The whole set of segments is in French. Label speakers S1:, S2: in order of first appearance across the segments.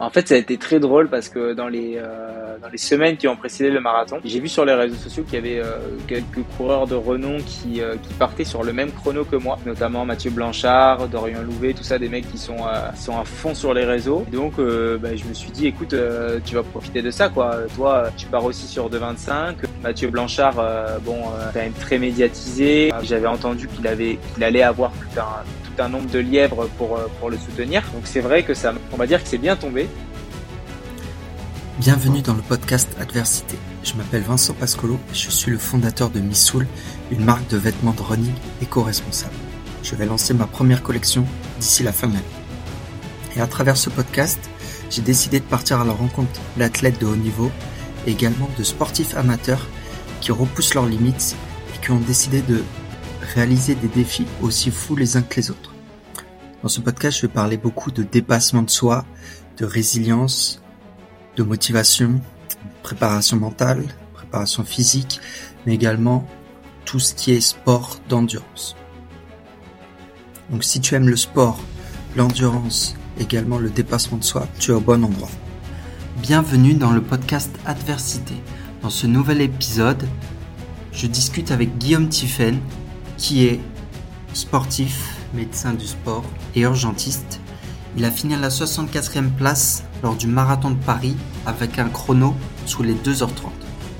S1: En fait, ça a été très drôle parce que dans les euh, dans les semaines qui ont précédé le marathon, j'ai vu sur les réseaux sociaux qu'il y avait euh, quelques coureurs de renom qui euh, qui partaient sur le même chrono que moi, notamment Mathieu Blanchard, Dorian Louvet, tout ça, des mecs qui sont sont à fond sur les réseaux. Et donc, bah, je me suis dit, écoute, tu vas profiter de ça, quoi. Toi, tu pars aussi sur 2,25. Mathieu Blanchard, bon, quand même très médiatisé. J'avais entendu qu'il avait qu'il allait avoir tout un un nombre de lièvres pour, euh, pour le soutenir. Donc c'est vrai que ça, on va dire que c'est bien tombé.
S2: Bienvenue dans le podcast Adversité. Je m'appelle Vincent Pascolo et je suis le fondateur de Missoul, une marque de vêtements de running éco-responsable. Je vais lancer ma première collection d'ici la fin de l'année. Et à travers ce podcast, j'ai décidé de partir à la rencontre d'athlètes de haut niveau et également de sportifs amateurs qui repoussent leurs limites et qui ont décidé de réaliser des défis aussi fous les uns que les autres. Dans ce podcast, je vais parler beaucoup de dépassement de soi, de résilience, de motivation, préparation mentale, préparation physique, mais également tout ce qui est sport d'endurance. Donc si tu aimes le sport, l'endurance, également le dépassement de soi, tu es au bon endroit. Bienvenue dans le podcast Adversité. Dans ce nouvel épisode, je discute avec Guillaume Tiffen, qui est sportif, médecin du sport et urgentiste. Il a fini à la 64e place lors du marathon de Paris avec un chrono sous les 2h30.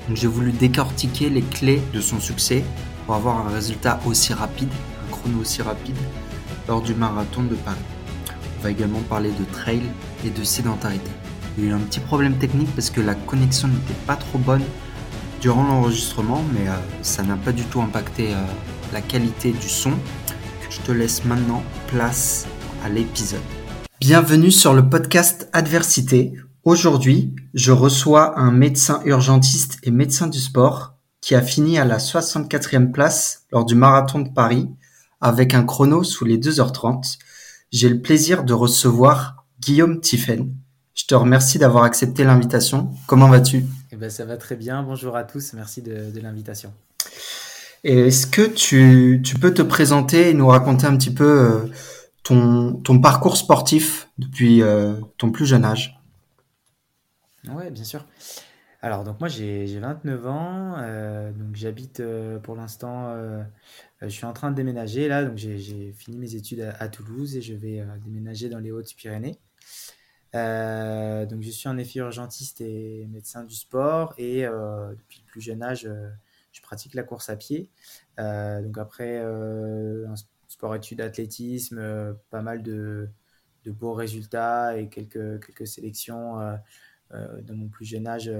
S2: Donc j'ai voulu décortiquer les clés de son succès pour avoir un résultat aussi rapide, un chrono aussi rapide lors du marathon de Paris. On va également parler de trail et de sédentarité. Il y a eu un petit problème technique parce que la connexion n'était pas trop bonne durant l'enregistrement, mais euh, ça n'a pas du tout impacté euh, la qualité du son. Je te laisse maintenant place à l'épisode. Bienvenue sur le podcast Adversité. Aujourd'hui, je reçois un médecin urgentiste et médecin du sport qui a fini à la 64e place lors du marathon de Paris avec un chrono sous les 2h30. J'ai le plaisir de recevoir Guillaume Tiffen. Je te remercie d'avoir accepté l'invitation. Comment vas-tu?
S3: Eh ben, Ça va très bien. Bonjour à tous. Merci de, de l'invitation.
S2: Est-ce que tu, peux te présenter et nous raconter un petit peu euh, ton, ton parcours sportif depuis euh, ton plus jeune âge?
S3: Oui, bien sûr. Alors, donc moi j'ai 29 ans, euh, donc j'habite pour l'instant, je suis en train de déménager là, donc j'ai fini mes études à, Toulouse et je vais déménager dans les Hautes-Pyrénées. donc je suis en effet urgentiste et médecin du sport et depuis le plus jeune âge, je pratique la course à pied. Euh, donc après, euh, un sport études athlétisme, euh, pas mal de, beaux résultats et quelques, quelques sélections dans mon plus jeune âge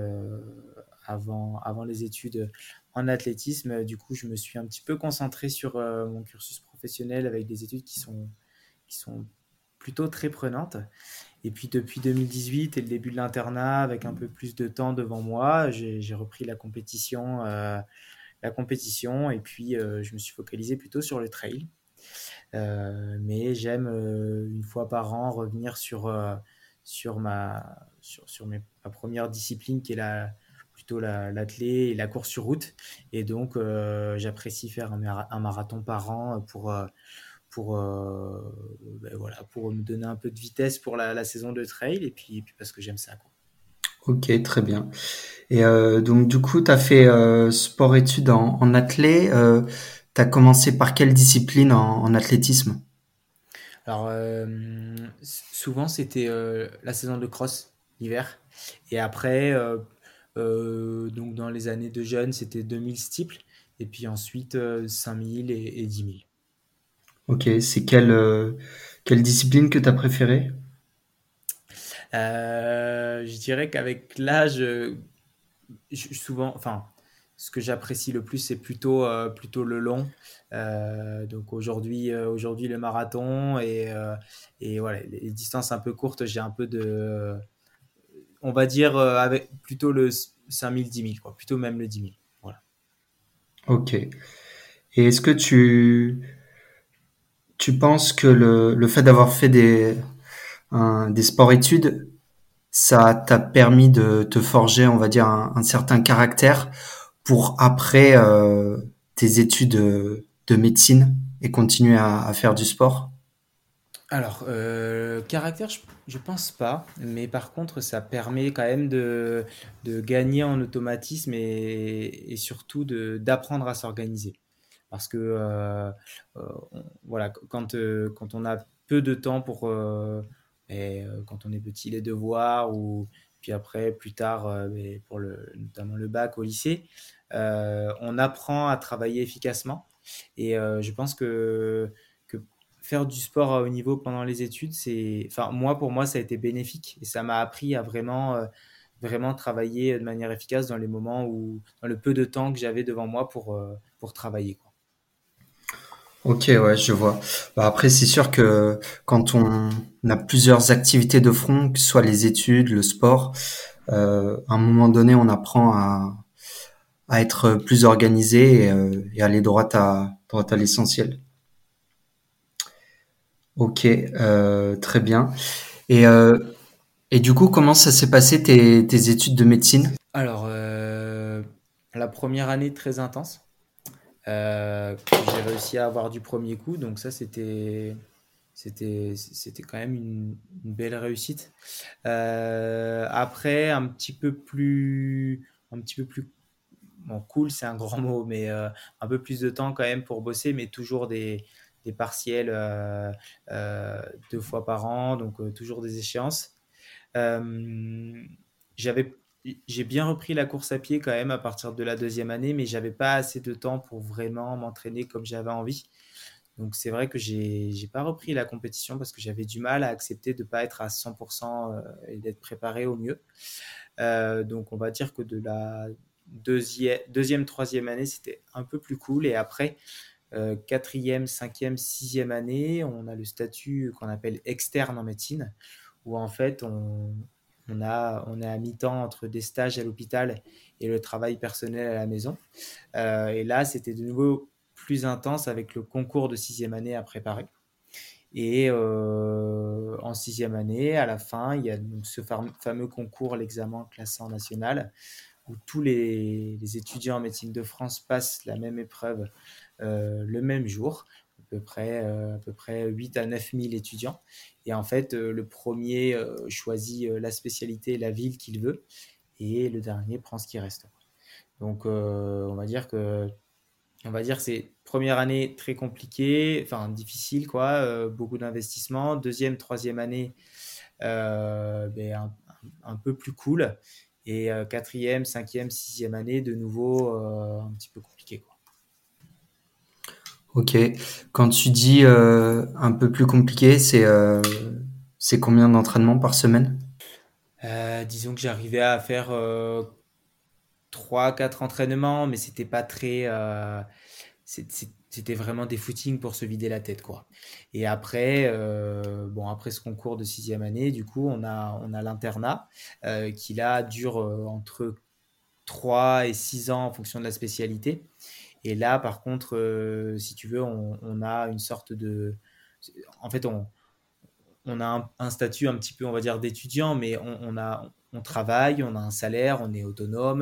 S3: avant, avant les études en athlétisme. Du coup, je me suis un petit peu concentré sur mon cursus professionnel avec des études qui sont, qui sont plutôt très prenantes. Et puis depuis 2018 et le début de l'internat, avec un peu plus de temps devant moi, j'ai repris la compétition, euh, la compétition et puis euh, je me suis focalisé plutôt sur le trail. Euh, mais j'aime une fois par an revenir sur, sur, ma, sur, sur ma première discipline qui est la, plutôt l'athlé et la course sur route. Et donc j'apprécie faire un, un, marathon par an pour pour, euh, ben voilà, pour me donner un peu de vitesse pour la, saison de trail et puis, puis parce que j'aime ça. Quoi.
S2: Ok, très bien. Et euh, donc, du coup, tu as fait euh, sport-études en, en athlé. tu as commencé par quelle discipline en, athlétisme?
S3: Alors, souvent, c'était la saison de cross, l'hiver. Et après, donc dans les années de jeunes, c'était 2000 steeples. Et puis ensuite, 5000 et, et 10 000.
S2: Ok, c'est quelle, euh, quelle discipline que tu as préférée?
S3: Euh, Je dirais qu'avec l'âge, souvent, enfin, ce que j'apprécie le plus, c'est plutôt, euh, plutôt le long. donc aujourd'hui, aujourd'hui le marathon et, et voilà, les distances un peu courtes, j'ai un peu de, on va dire, avec plutôt le 5000, 10 000, quoi, plutôt même le 10 000. Voilà.
S2: Ok. Et est-ce que tu tu penses que le, fait d'avoir fait des, des sports-études, ça t'a permis de te forger, on va dire, un, certain caractère pour après euh, tes études de médecine et continuer à, faire du sport?
S3: Alors, euh, caractère, je, pense pas, mais par contre, ça permet quand même de, gagner en automatisme et, et surtout d'apprendre à s'organiser. Parce que euh, euh, voilà, quand, euh, quand on a peu de temps pour, quand on est petit, les devoirs, ou puis après, plus tard, pour le, notamment le bac au lycée, on apprend à travailler efficacement. Et je pense que, faire du sport à haut niveau pendant les études, c'est, enfin, moi, pour moi, ça a été bénéfique et ça m'a appris à vraiment, vraiment travailler de manière efficace dans les moments où, dans le peu de temps que j'avais devant moi pour, pour travailler.
S2: Ok, ouais, je vois. Bah, après, c'est sûr que quand on a plusieurs activités de front, que ce soit les études, le sport, euh, à un moment donné, on apprend à, à être plus organisé et, euh, et aller droit à, droit à l'essentiel. Ok, euh, très bien. Et, euh, et du coup, comment ça s'est passé tes, tes études de médecine?
S3: Alors, euh, la première année très intense, euh, que j'ai réussi à avoir du premier coup, donc ça, c'était, c'était, c'était quand même une, belle réussite. Euh, après, un petit peu plus, un petit peu plus bon, cool, c'est un grand mot, mais euh, un peu plus de temps quand même pour bosser, mais toujours des, des partiels euh, euh, deux fois par an, donc euh, toujours des échéances. Euh, j'avais, j'ai bien repris la course à pied quand même à partir de la deuxième année, mais j'avais pas assez de temps pour vraiment m'entraîner comme j'avais envie. Donc c'est vrai que j'ai j'ai pas repris la compétition parce que j'avais du mal à accepter de pas être à 100% euh, et d'être préparé au mieux. Euh, donc on va dire que de la deuxième, deuxième troisième année, c'était un peu plus cool. Et après, euh, quatrième, cinquième, sixième année, on a le statut qu'on appelle externe en médecine, où en fait on, on a, est à mi-temps entre des stages à l'hôpital et le travail personnel à la maison. Euh, et là, c'était de nouveau plus intense avec le concours de sixième année à préparer. Et euh, en sixième année, à la fin, il y a donc ce fam- fameux concours, l'examen classant national, où tous les, étudiants en médecine de France passent la même épreuve euh, le même jour, peu près, euh, à peu près 8 à neuf mille étudiants. Et en fait, euh, le premier euh, choisit la spécialité, la ville qu'il veut, et le dernier prend ce qui reste. Donc, on va dire que on va dire c'est première année très compliquée, enfin difficile quoi, beaucoup d'investissements. Deuxième, troisième année, ben, un, peu plus cool. Et quatrième, cinquième, sixième année, de nouveau un petit peu quoi.
S2: Ok. Quand tu dis euh, un peu plus compliqué, c'est euh, combien d'entraînements par semaine?
S3: Euh, disons que j'arrivais à faire euh, 3-4 entraînements, mais c'était pas très. c'était vraiment des footings pour se vider la tête, quoi. Et après, bon, après ce concours de sixième année, du coup, on a, on a l'internat qui là dure entre 3 et 6 ans en fonction de la spécialité. Et là, par contre, euh, si tu veux, on, a une sorte de. En fait, on, a un, statut un petit peu, on va dire, d'étudiant, mais on, a, on travaille, on a un salaire, on est autonome,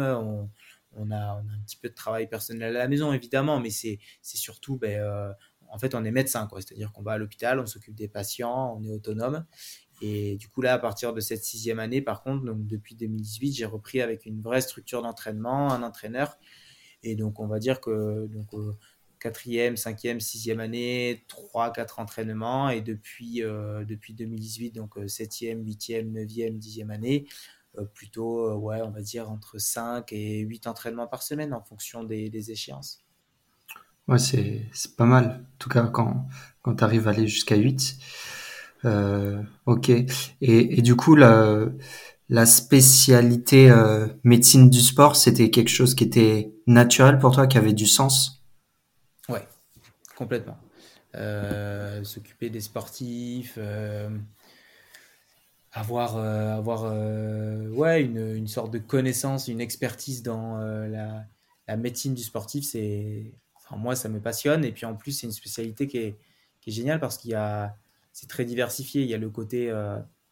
S3: on, a, un petit peu de travail personnel à la maison, évidemment, mais c'est, c'est surtout, ben, euh, en fait, on est médecin, quoi. C'est-à-dire qu'on va à l'hôpital, on s'occupe des patients, on est autonome. Et du coup, là, à partir de cette sixième année, par contre, donc depuis 2018, j'ai repris avec une vraie structure d'entraînement, un entraîneur. Et donc, on va dire que donc, euh, quatrième, cinquième, sixième année, trois, quatre entraînements. Et depuis, euh, depuis 2018, donc euh, septième, huitième, neuvième, dixième année, euh, plutôt, euh, ouais, on va dire entre 5 et 8 entraînements par semaine en fonction des, des échéances.
S2: Ouais, c'est pas mal. En tout cas, quand quand tu arrives à aller jusqu'à 8. Euh, ok. Et, et du coup, la, la spécialité médecine du sport, c'était quelque chose qui était naturel pour toi, qui avait du sens?
S3: Ouais, complètement. Euh, s'occuper des sportifs, euh, avoir, euh, avoir ouais, une, une sorte de connaissance, une expertise dans la, la médecine du sportif, c'est, enfin, moi, ça me passionne. Et puis en plus, c'est une spécialité qui est, qui est géniale parce qu'il y a, c'est très diversifié. Il y a le côté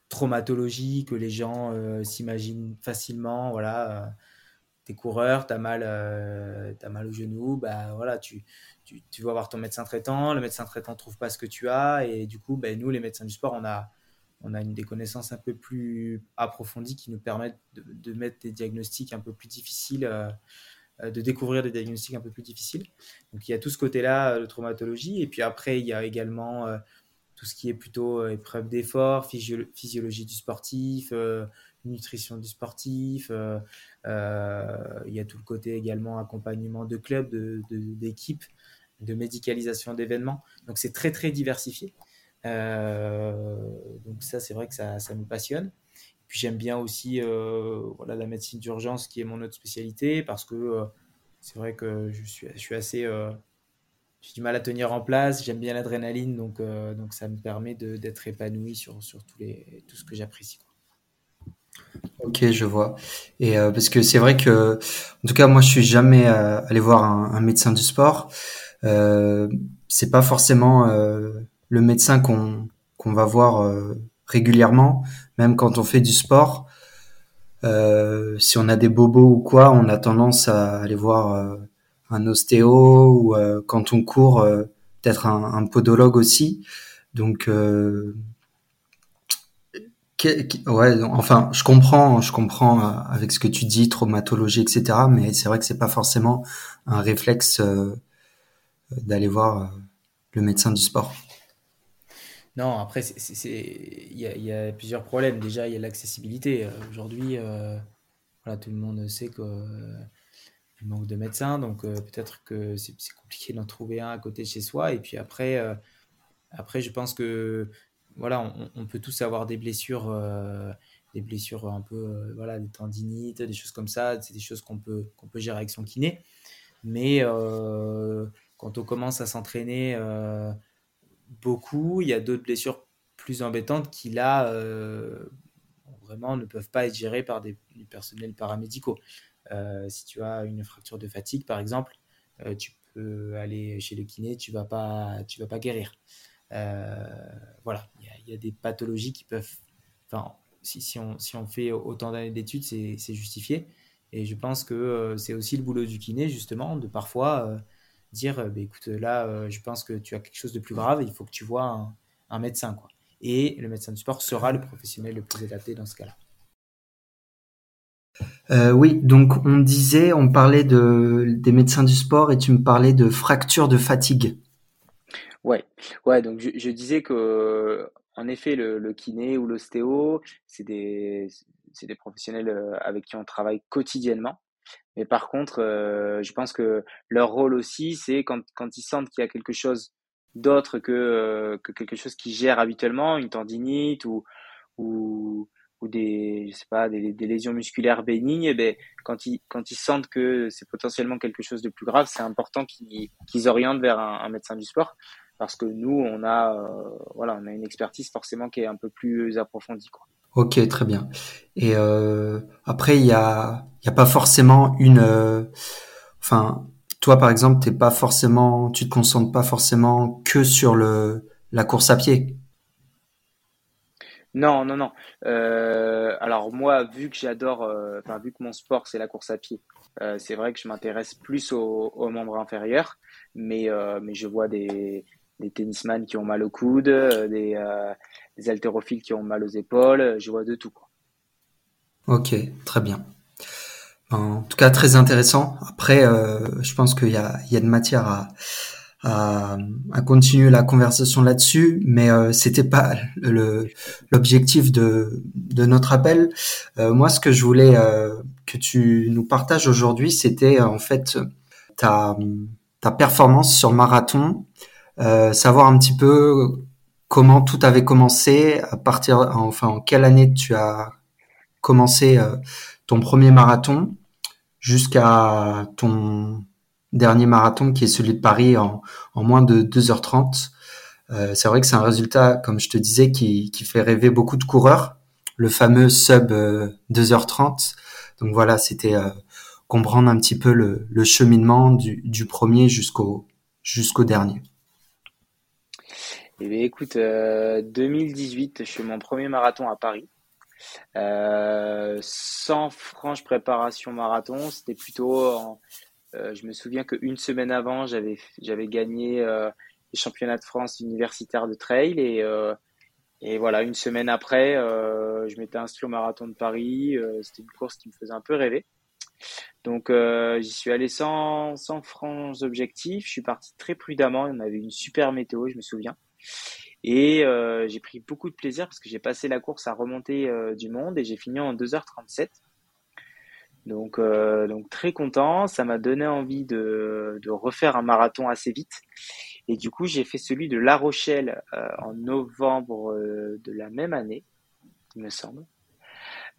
S3: traumatologie que les gens s'imaginent facilement, voilà, euh, es coureur, tu as, mal, as mal au genou, bah, voilà, tu, tu, vas voir ton médecin traitant, le médecin traitant trouve pas ce que tu as, et du coup, ben, nous, les médecins du sport, on a, on a une des connaissances un peu plus approfondies qui nous permettent de, mettre des diagnostics un peu plus difficiles, de découvrir des diagnostics un peu plus difficiles. Donc il y a tout ce côté-là de traumatologie, et puis après, il y a également tout ce qui est plutôt euh, épreuve d'effort, physiologie du sportif, euh, nutrition du sportif. Euh, il y a tout le côté également accompagnement de clubs, d'équipes, de, de, médicalisation d'événements. Donc c'est très très diversifié. donc ça c'est vrai que ça, ça me passionne. Puis j'aime bien aussi voilà, la médecine d'urgence qui est mon autre spécialité parce que c'est vrai que je suis, je suis assez j'ai du mal à tenir en place, j'aime bien l'adrénaline, donc, euh, donc ça me permet d'être épanoui sur, sur tous les, tout ce que j'apprécie.
S2: Ok, je vois. Et euh, parce que c'est vrai que, en tout cas, moi, je suis jamais euh, allé voir un, médecin du sport. Euh, c'est pas forcément le médecin qu'on qu'on va voir régulièrement, même quand on fait du sport. si on a des bobos ou quoi, on a tendance à aller voir un ostéo ou euh, quand on court, euh, peut-être un, podologue aussi. Donc euh, ouais, enfin, je comprends, je comprends avec ce que tu dis, traumatologie, etc. Mais c'est vrai que c'est pas forcément un réflexe d'aller voir le médecin du sport.
S3: Non, après, il y, a plusieurs problèmes. Déjà, il y a l'accessibilité. Aujourd'hui, voilà, tout le monde sait que il manque de médecins, donc euh, peut-être que c'est compliqué d'en trouver un à côté de chez soi. Et puis après, euh, après je pense que voilà, on, peut tous avoir des blessures, euh, des blessures un peu, voilà, des tendinites, des choses comme ça. C'est des choses qu'on peut, qu'on peut gérer avec son kiné. Mais quand on commence à s'entraîner beaucoup, il y a d'autres blessures plus embêtantes qui là vraiment ne peuvent pas être gérées par des, des personnels paramédicaux. Euh, si tu as une fracture de fatigue, par exemple, euh, tu peux aller chez le kiné, tu vas pas, tu vas pas guérir. Euh, voilà, il y, a des pathologies qui peuvent. Enfin, si, on, si on fait autant d'années d'études, c'est justifié. Et je pense que c'est aussi le boulot du kiné, justement, de parfois dire bah, écoute, là, je pense que tu as quelque chose de plus grave, il faut que tu vois un, médecin. Quoi. Et le médecin du sport sera le professionnel le plus adapté dans ce cas-là.
S2: Euh, oui, donc on disait, on parlait de, des médecins du sport et tu me parlais de fracture de fatigue.
S4: Ouais, ouais. Donc je, disais que, en effet, le, kiné ou l'ostéo, c'est des, c'est des professionnels euh, avec qui on travaille quotidiennement. Mais par contre, euh, je pense que leur rôle aussi, c'est quand, quand ils sentent qu'il y a quelque chose d'autre que, que quelque chose qu'ils gèrent habituellement, une tendinite ou, ou, ou des, je sais pas, des, des lésions musculaires bénignes, ben, quand ils, quand ils sentent que c'est potentiellement quelque chose de plus grave, c'est important qu'ils qu'ils orientent vers un, médecin du sport parce que nous, on a, euh, voilà, on a une expertise forcément qui est un peu plus approfondie, quoi.
S2: Ok, très bien. Et euh, après, il y a, y a pas forcément une, euh, enfin, toi par exemple, t'es pas forcément, tu te concentres pas forcément que sur le la course à pied?
S4: Non, non, non. Euh, alors moi, vu que j'adore, euh, enfin vu que mon sport c'est la course à pied, euh, c'est vrai que je m'intéresse plus aux, aux, membres inférieurs, mais mais je vois des des tennisman qui ont mal au coude, des des haltérophiles qui ont mal aux épaules, je vois de tout quoi.
S2: Ok, très bien. En tout cas, très intéressant. Après, je pense qu'il y a il y a de matière à à, à, continuer la conversation là-dessus, mais euh, c'était pas le l'objectif de de notre appel. Euh, moi, ce que je voulais euh, que tu nous partages aujourd'hui, c'était en fait ta ta performance sur marathon, euh, savoir un petit peu comment tout avait commencé, à partir enfin en quelle année tu as commencé ton premier marathon jusqu'à ton dernier marathon qui est celui de Paris en, en moins de 2h30. Euh, c'est vrai que c'est un résultat, comme je te disais, qui, qui, fait rêver beaucoup de coureurs, le fameux sub 2h30. Euh, Donc voilà, c'était euh, comprendre un petit peu le, le cheminement du, du premier jusqu'au jusqu'au dernier.
S4: Eh bien, écoute, 2018, je fais mon premier marathon à Paris.
S3: sans franche préparation marathon, c'était plutôt je me souviens qu'une semaine avant, j'avais j'avais gagné les championnats de France universitaires de trail et et voilà, une semaine après, euh, je m'étais inscrit au marathon de Paris. Euh, c'était une course qui me faisait un peu rêver. Donc euh, j'y suis allé sans, sans francs objectifs. Je suis parti très prudemment. On avait une super météo, je me souviens. Et j'ai pris beaucoup de plaisir parce que j'ai passé la course à remonter du monde et j'ai fini en 2h37. Donc, donc très content. Ça m'a donné envie de, de refaire un marathon assez vite. Et du coup, j'ai fait celui de La Rochelle euh, en novembre euh, de la même année, il me semble.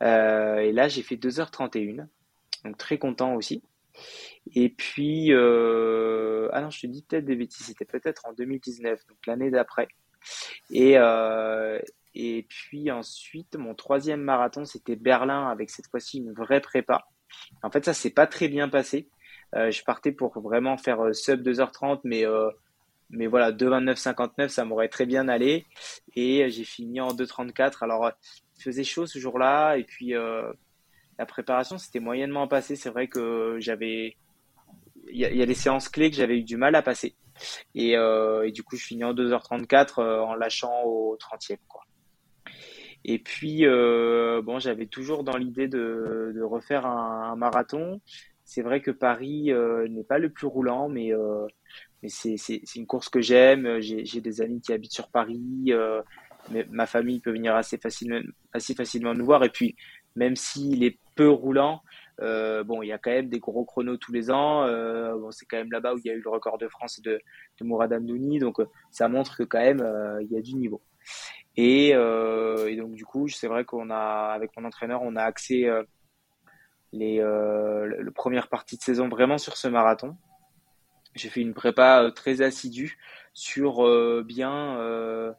S3: Euh, et là, j'ai fait 2h31. Donc très content aussi. Et puis, ah non, je te dis peut-être des bêtises, c'était peut-être en 2019, donc l'année d'après. Et, et puis ensuite, mon troisième marathon, c'était Berlin avec cette fois-ci une vraie prépa. En fait, ça s'est pas très bien passé. je partais pour vraiment faire sub 2h30, mais mais voilà, 2,29,59, ça m'aurait très bien allé. Et j'ai fini en 2,34. Alors, il faisait chaud ce jour-là. Et puis, euh, la préparation, c'était moyennement passé. C'est vrai que j'avais. Il y, a des séances clés que j'avais eu du mal à passer. Et, euh, du coup, je finis en 2h34 euh, en lâchant au 30e. Quoi. Et puis, euh, bon, j'avais toujours dans l'idée de, refaire un, marathon. C'est vrai que Paris n'est pas le plus roulant, mais mais c'est une course que j'aime. J'ai des amis qui habitent sur Paris. Mais ma famille peut venir assez facilement, assez facilement nous voir. Et puis, même s'il est peu roulant, euh, bon, il y a quand même des gros chronos tous les ans. Euh, c'est quand même là-bas où il y a eu le record de France de, de Mourad Amdouni. Donc, ça montre que quand même, il y a du niveau. Et, donc, du coup, c'est vrai qu'on a, avec mon entraîneur, on a axé les, première partie de saison vraiment sur ce marathon. J'ai fait une prépa euh, très assidue sur euh, bien, euh,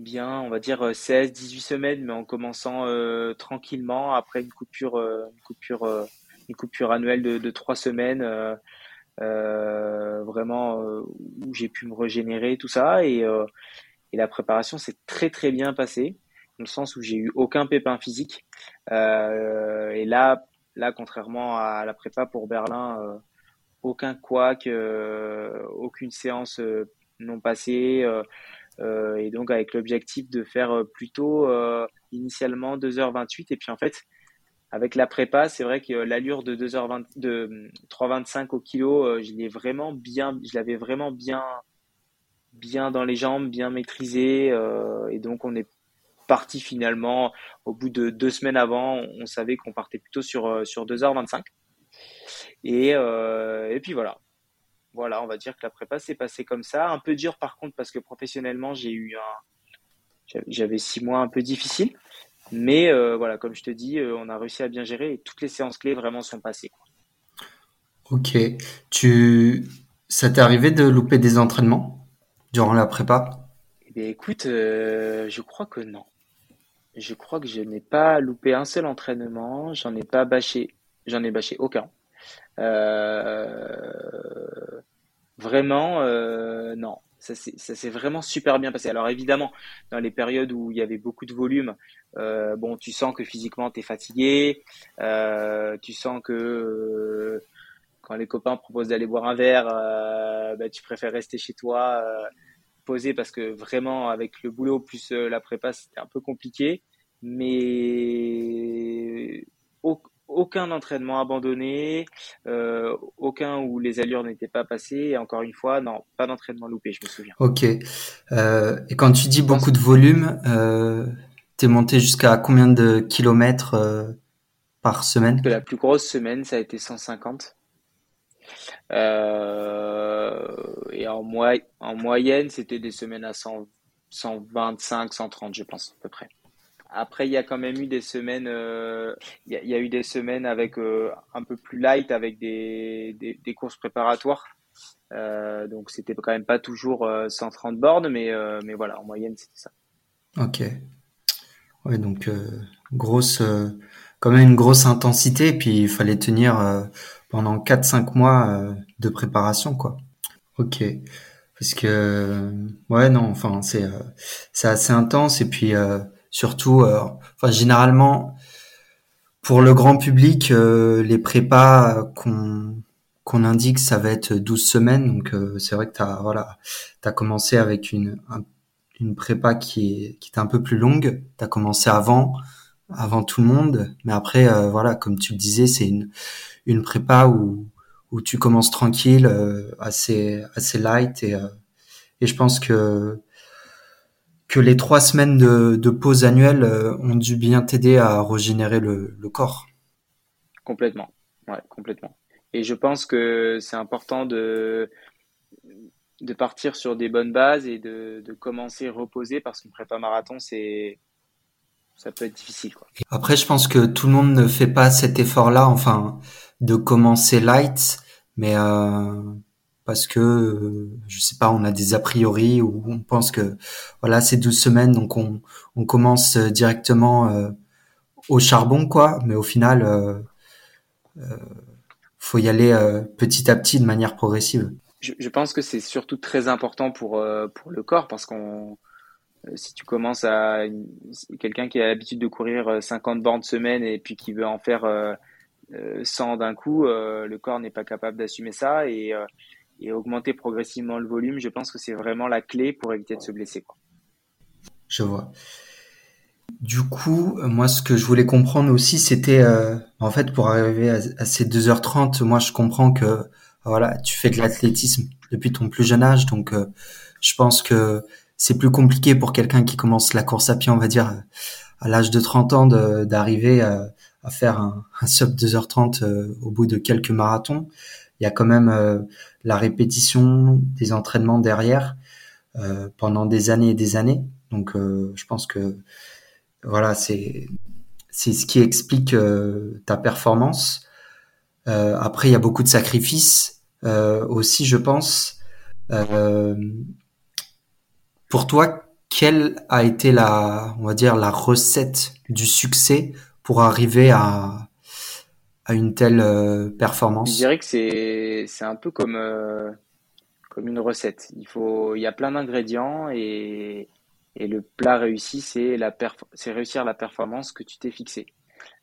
S3: bien, on va dire 16, 18 semaines, mais en commençant tranquillement après une coupure, une coupure, une coupure annuelle de, de 3 semaines. vraiment où j'ai pu me régénérer tout ça et, et la préparation s'est très très bien passée dans le sens où j'ai eu aucun pépin physique et là là contrairement à la prépa pour Berlin aucun couac, euh, aucune séance euh, non passée. Euh, et donc avec l'objectif de faire plutôt initialement 2h28 et puis en fait avec la prépa, c'est vrai que l'allure de 2h20, de 3h25 au kilo, je l'ai vraiment bien, je l'avais vraiment bien, bien dans les jambes, bien maîtrisé. et donc, on est parti finalement, au bout de deux semaines avant, on savait qu'on partait plutôt sur, sur 2h25. Et, euh, et puis voilà. Voilà, on va dire que la prépa s'est passée comme ça. Un peu dur par contre parce que professionnellement, j'ai eu un. J'avais six mois un peu difficiles. Mais euh, voilà, comme je te dis, euh, on a réussi à bien gérer et toutes les séances clés vraiment sont passées.
S2: Ok. Tu... Ça t'est arrivé de louper des entraînements durant la prépa?
S3: Eh bien, écoute, je crois que non. Je crois que je n'ai pas loupé un seul entraînement. J'en ai pas bâché. J'en ai bâché aucun. Euh, vraiment, euh, non. Ça s'est vraiment super bien passé. Alors évidemment, dans les périodes où il y avait beaucoup de volume, euh, bon, tu sens que physiquement tu es fatigué, tu sens que quand les copains proposent d'aller boire un verre, bah, tu préfères rester chez toi, poser parce que vraiment avec le boulot plus la prépa c'était un peu compliqué. Mais aucun entraînement abandonné, euh, aucun où les allures n'étaient pas passées. Et encore une fois, non, pas d'entraînement loupé, je me souviens.
S2: Ok. Euh, et quand tu dis beaucoup de volume, euh, t'es monté jusqu'à combien de kilomètres euh, par semaine?
S3: La plus grosse semaine, ça a été 150. Euh, et en, en moyenne, c'était des semaines à 100, 125, 130, je pense, à peu près. Après, il y a quand même eu des semaines, euh, il, y a, eu des semaines avec euh, un peu plus light, avec des, des, courses préparatoires. Euh, donc, c'était quand même pas toujours 130 bornes, mais, mais voilà, en moyenne, c'était ça.
S2: Ok. Ouais, donc grosse, quand même une grosse intensité, et puis il fallait tenir pendant 4-5 mois de préparation, quoi. Ok. Parce que, ouais, non, enfin, c'est c'est assez intense, et puis surtout, enfin généralement pour le grand public, les prépas qu'on qu'on indique, ça va être 12 semaines. Donc c'est vrai que tu as voilà, tu commencé avec une une prépa qui est qui est un peu plus longue, tu as commencé avant avant tout le monde, mais après voilà, comme tu le disais, c'est une une prépa où où tu commences tranquille, euh, assez assez light. Et euh, et je pense que que les trois semaines de, de pause annuelle euh, ont dû bien t'aider à régénérer le, le corps.
S3: Complètement, ouais, complètement. Et je pense que c'est important de de partir sur des bonnes bases et de, de commencer reposer parce qu'une prépa marathon c'est ça peut être difficile quoi.
S2: Après je pense que tout le monde ne fait pas cet effort là enfin de commencer light, mais euh, parce que euh, je sais pas, on a des a priori ou on pense que voilà c'est 12 semaines, donc on, on commence directement euh, au charbon quoi, mais au final euh, euh faut y aller petit à petit de manière progressive.
S3: Je, pense que c'est surtout très important pour pour le corps parce qu'on si tu commences à quelqu'un qui a l'habitude de courir 50 bornes semaine et puis qui veut en faire euh, sans d'un coup, euh, le corps n'est pas capable d'assumer ça et, euh, et, augmenter progressivement le volume, je pense que c'est vraiment la clé pour éviter de se blesser.
S2: Je vois. Du coup, moi, ce que je voulais comprendre aussi, c'était, en fait, pour arriver à, ces 2h30, moi, je comprends que, voilà, tu fais de l'athlétisme depuis ton plus jeune âge, donc je pense que c'est plus compliqué pour quelqu'un qui commence la course à pied, on va dire, à l'âge de 30 ans, d'arriver à, faire un, un sub 2h30 euh, au bout de quelques marathons. Il y a quand même euh, la répétition des entraînements derrière euh, pendant des années et des années. Donc je pense que voilà, c'est c'est ce qui explique ta performance. après, il y a beaucoup de sacrifices aussi, je pense. pour toi, quelle a été la, on va dire, la recette du succès pour arriver à, à une telle euh, performance
S3: Je dirais que c'est c'est un peu comme euh, comme une recette. Il faut il y a plein d'ingrédients et et le plat réussi c'est la c'est réussir la performance que tu t'es fixé.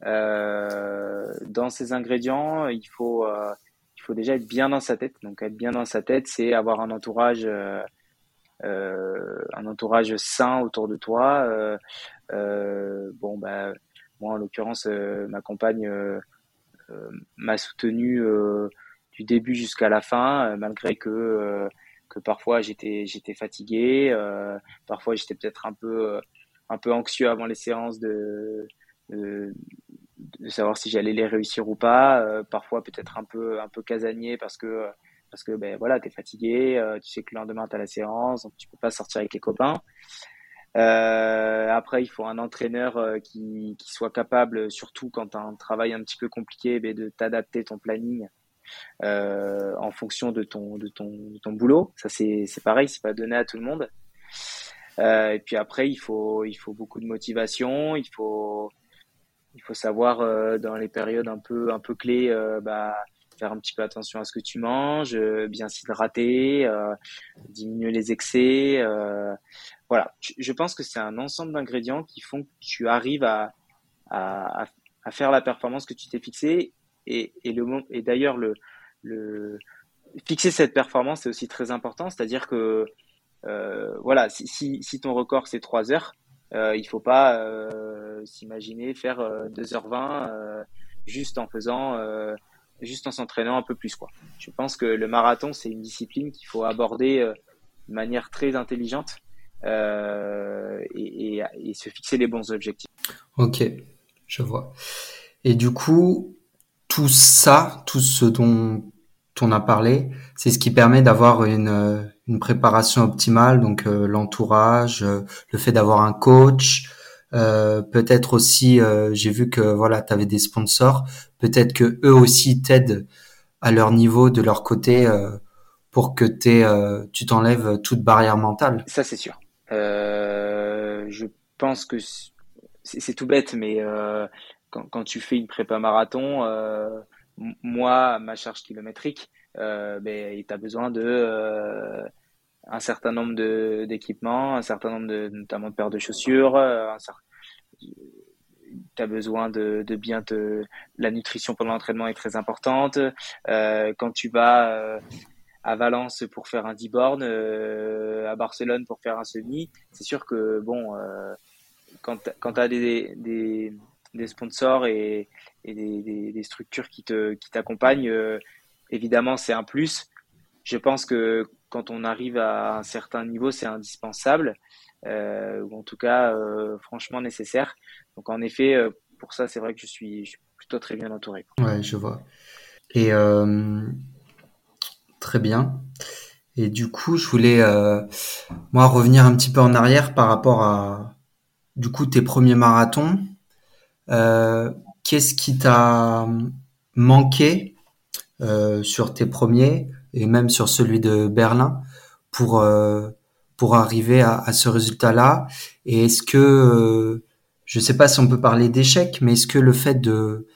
S3: Euh, dans ces ingrédients, il faut il faut déjà être bien dans sa tête. Donc être bien dans sa tête, c'est avoir un entourage un entourage sain autour de toi. bon bah moi, en l'occurrence, ma compagne m'a soutenu du début jusqu'à la fin, malgré que que parfois j'étais j'étais fatigué, parfois j'étais peut-être un peu un peu anxieux avant les séances de, de, savoir si j'allais les réussir ou pas, parfois peut-être un peu un peu casanier parce que parce que ben voilà, tu es fatigué, tu sais que le lendemain tu as la séance, donc tu peux pas sortir avec les copains. Euh, après, il faut un entraîneur euh, qui, qui, soit capable, surtout quand tu un travail un petit peu compliqué, eh de t'adapter ton planning euh, en fonction de ton, de ton, de ton boulot. Ça, c'est pareil, c'est pas donné à tout le monde. Euh, et puis après, il faut, il faut beaucoup de motivation. Il faut, il faut savoir euh, dans les périodes un peu, un peu clés, euh, bah, faire un petit peu attention à ce que tu manges, bien s'hydrater, diminuer les excès voilà, je pense que c'est un ensemble d'ingrédients qui font que tu arrives à, à, à faire la performance que tu t'es fixée. Et, et, le, et d'ailleurs, le, le, fixer cette performance, c'est aussi très important. C'est-à-dire que, euh, voilà, si, si, si, ton record c'est 3 heures, euh, il faut pas euh, s'imaginer faire 2h20 euh, juste en faisant, euh, juste en s'entraînant un peu plus. Quoi. Je pense que le marathon, c'est une discipline qu'il faut aborder de manière très intelligente euh, et, et, se fixer les bons objectifs.
S2: Ok, je vois. Et du coup, tout ça, tout ce dont on a parlé, c'est ce qui permet d'avoir une, une préparation optimale, donc euh, l'entourage, euh, le fait d'avoir un coach, euh, peut-être aussi, j'ai vu que voilà, tu avais des sponsors, peut-être que eux aussi t'aident à leur niveau, de leur côté, pour que tu t'enlèves toute barrière mentale.
S3: Ça, c'est sûr. Euh, je pense que c'est tout bête, mais euh, quand, quand, tu fais une prépa marathon, euh, moi, ma charge kilométrique, euh, ben, tu as besoin de euh, un certain nombre d'équipements, un certain nombre de, notamment de paires de chaussures, un, tu besoin de, de, bien te la nutrition pendant l'entraînement est très importante. Euh, quand tu vas euh, à Valence pour faire un 10 bornes à Barcelone pour faire un semi c'est sûr que bon quand quand tu as des, des, sponsors et, des, des, structures qui te qui t'accompagnent évidemment c'est un plus je pense que quand on arrive à un certain niveau, c'est indispensable, euh, ou en tout cas euh, franchement nécessaire. Donc en effet, euh, pour ça, c'est vrai que je suis, plutôt très bien entouré.
S2: Ouais, je vois. Et très bien. Et du coup, je voulais moi revenir un petit peu en arrière par rapport à du coup tes premiers marathons. Qu'est-ce qui t'a manqué sur tes premiers et même sur celui de Berlin pour euh, pour arriver à, ce résultat-là? Et est-ce que euh, je sais pas si on peut parler d'échec, mais est-ce que le fait de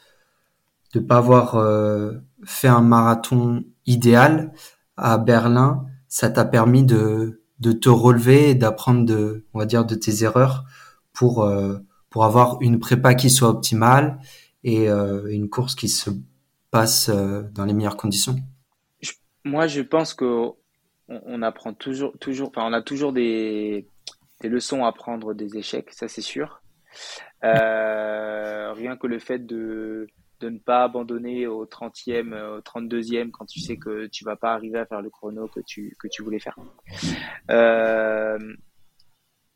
S2: de pas avoir euh, fait un marathon idéal à Berlin, ça t'a permis de de te relever et d'apprendre de on va dire de tes erreurs pour pour avoir une prépa qui soit optimale et une course qui se passe dans les meilleures conditions.
S3: Moi, je pense que on, apprend toujours, toujours, enfin, on a toujours des, des leçons à prendre des échecs, ça c'est sûr. Euh, rien que le fait de, de ne pas abandonner au 30e, au 32e quand tu sais que tu vas pas arriver à faire le chrono que tu, que tu voulais faire. Euh,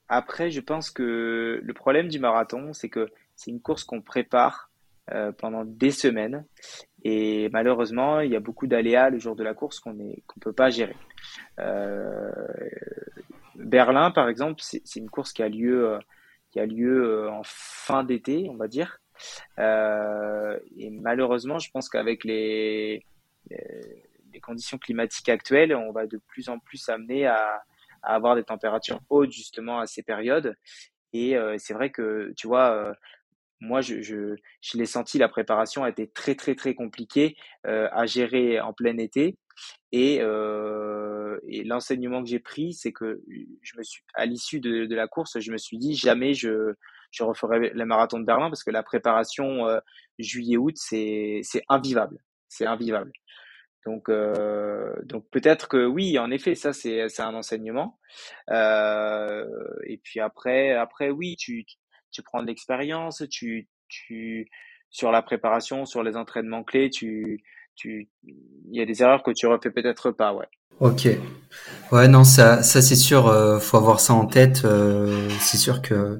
S3: après, je pense que le problème du marathon, c'est que c'est une course qu'on prépare euh, pendant des semaines et malheureusement, il y a beaucoup d'aléas le jour de la course qu'on ne peut pas gérer. Euh, Berlin, par exemple, c'est une course qui a lieu, euh, qui a lieu euh, en fin d'été, on va dire. Euh, et malheureusement, je pense qu'avec les, conditions climatiques actuelles, on va de plus en plus amener à, avoir des températures hautes justement à ces périodes. Et euh, c'est vrai que, tu vois, moi, je, l'ai senti, la préparation a été très, très, très compliquée euh, à gérer en plein été. Et, euh, l'enseignement que j'ai pris, c'est que je me suis, à l'issue de, la course, je me suis dit jamais je, je referai le marathon de Berlin parce que la préparation euh, juillet-août, c'est, invivable. C'est invivable. Donc, euh, donc peut-être que oui, en effet, ça c'est, un enseignement. Euh, et puis après, après oui, tu, tu prends de l'expérience, tu, tu, sur la préparation, sur les entraînements clés, tu, tu, il y a des erreurs que tu refais peut-être pas, ouais.
S2: Ok. Ouais, non, ça, ça c'est sûr, euh, faut avoir ça en tête. C'est sûr que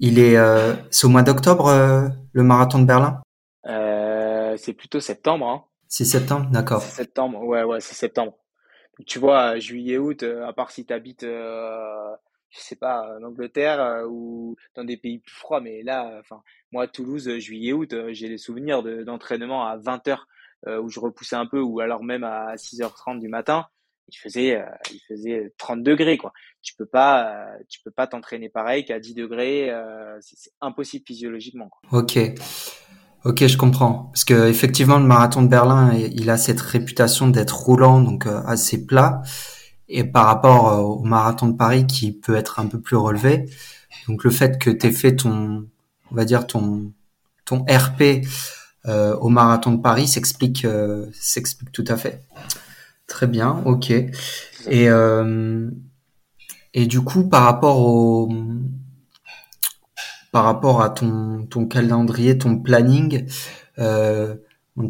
S2: il est, euh, c'est au mois d'octobre euh, le marathon de Berlin?
S3: Euh, c'est plutôt septembre. Hein.
S2: C'est septembre, d'accord.
S3: Septembre, ouais, ouais, c'est septembre. tu vois, juillet, août, à part si tu habites je sais pas, en Angleterre euh, ou dans des pays plus froids. Mais là, enfin, moi, Toulouse, euh, juillet, août, euh, j'ai des souvenirs d'entraînement à 20 h où je repoussais un peu, ou alors même à 6h30 du matin. Il faisait, il faisait 30 degrés, quoi. Tu peux pas, tu peux pas t'entraîner pareil qu'à 10 degrés. c'est impossible physiologiquement.
S2: Ok. Ok, je comprends. Parce que effectivement, le marathon de Berlin, il a cette réputation d'être roulant, donc assez plat et par rapport euh, au marathon de Paris qui peut être un peu plus relevé. Donc le fait que tu aies fait ton, on va dire ton ton RP euh, au marathon de Paris s'explique euh, s'explique tout à fait. Très bien, ok. Et euh, et du coup par rapport au par rapport à ton ton calendrier, ton planning, euh,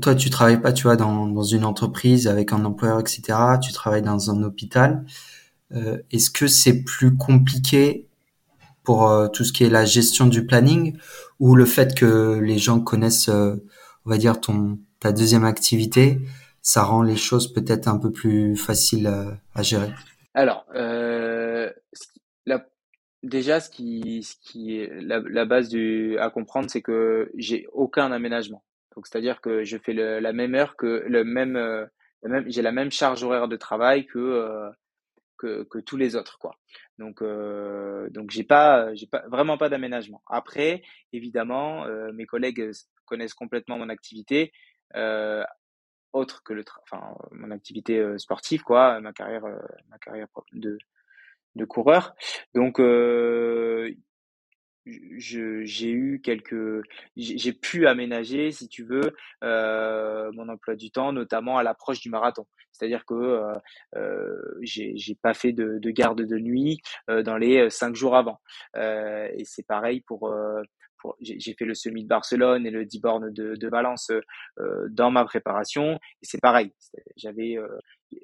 S2: toi, tu travailles pas, tu vois, dans, dans une entreprise avec un employeur, etc. Tu travailles dans un hôpital. Euh, Est-ce que c'est plus compliqué pour euh, tout ce qui est la gestion du planning ou le fait que les gens connaissent, euh, on va dire, ton ta deuxième activité, ça rend les choses peut-être un peu plus faciles à, gérer
S3: Alors, euh, déjà, ce qui, ce qui est la, base à comprendre, c'est que j'ai aucun aménagement. Donc, c'est-à-dire que je fais la même heure que le euh, même j'ai la même charge horaire de travail que, euh, que, tous les autres, quoi. Donc, euh, donc j'ai pas, j'ai pas vraiment pas d'aménagement. Après, évidemment, euh, mes collègues connaissent complètement mon activité, euh, autre que le, enfin, mon activité sportive, quoi, ma carrière, ma carrière de, de coureur. Donc, j'ai eu quelques, j'ai pu aménager, si tu veux, euh, mon emploi du temps, notamment à l'approche du marathon. C'est-à-dire que euh, euh j'ai pas fait de, de, garde de nuit euh, dans les cinq jours avant. Euh, et c'est pareil pour j'ai fait le semi de Barcelone et le 10 bornes de, de Valence dans ma préparation. Et c'est pareil. J'avais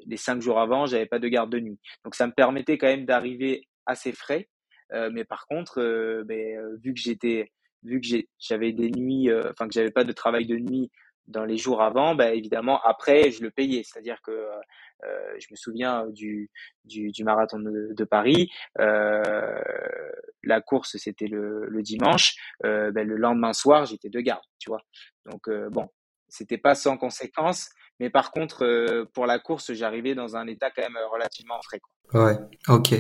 S3: les cinq jours avant, j'avais pas de garde de nuit. Donc ça me permettait quand même d'arriver assez frais euh, mais par contre, euh, ben, euh, vu que j'étais, vu que j'avais des nuits, enfin que j'avais pas de travail de nuit dans les jours avant, ben évidemment après je le payais. C'est-à-dire que euh, je me souviens du, du, du marathon de, de Paris. Euh, la course c'était le, le dimanche. Euh, ben, le lendemain soir j'étais de garde, tu vois. Donc bon, c'était pas sans conséquence, mais par contre pour la course j'arrivais dans un état quand même relativement.
S2: Quoi. Ouais, ok.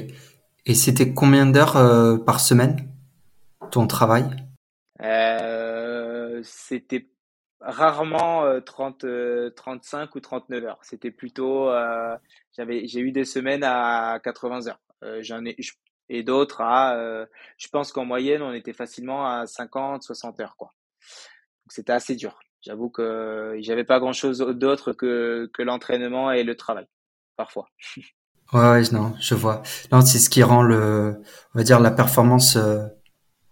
S2: Et c'était combien d'heures euh, par semaine ton travail?
S3: Euh, C'était rarement 30, euh, 35 euh, ou 39 heures. C'était plutôt, j'avais, j'ai eu des semaines à 80 heures. j'en ai, et d'autres à, je pense qu'en moyenne, on était facilement à 50, 60 heures, quoi. C'était assez dur. J'avoue que j'avais pas grand chose d'autre que, que l'entraînement et le travail, parfois.
S2: Ouais, non, je vois. Non, c'est ce qui rend le, on va dire, la performance euh,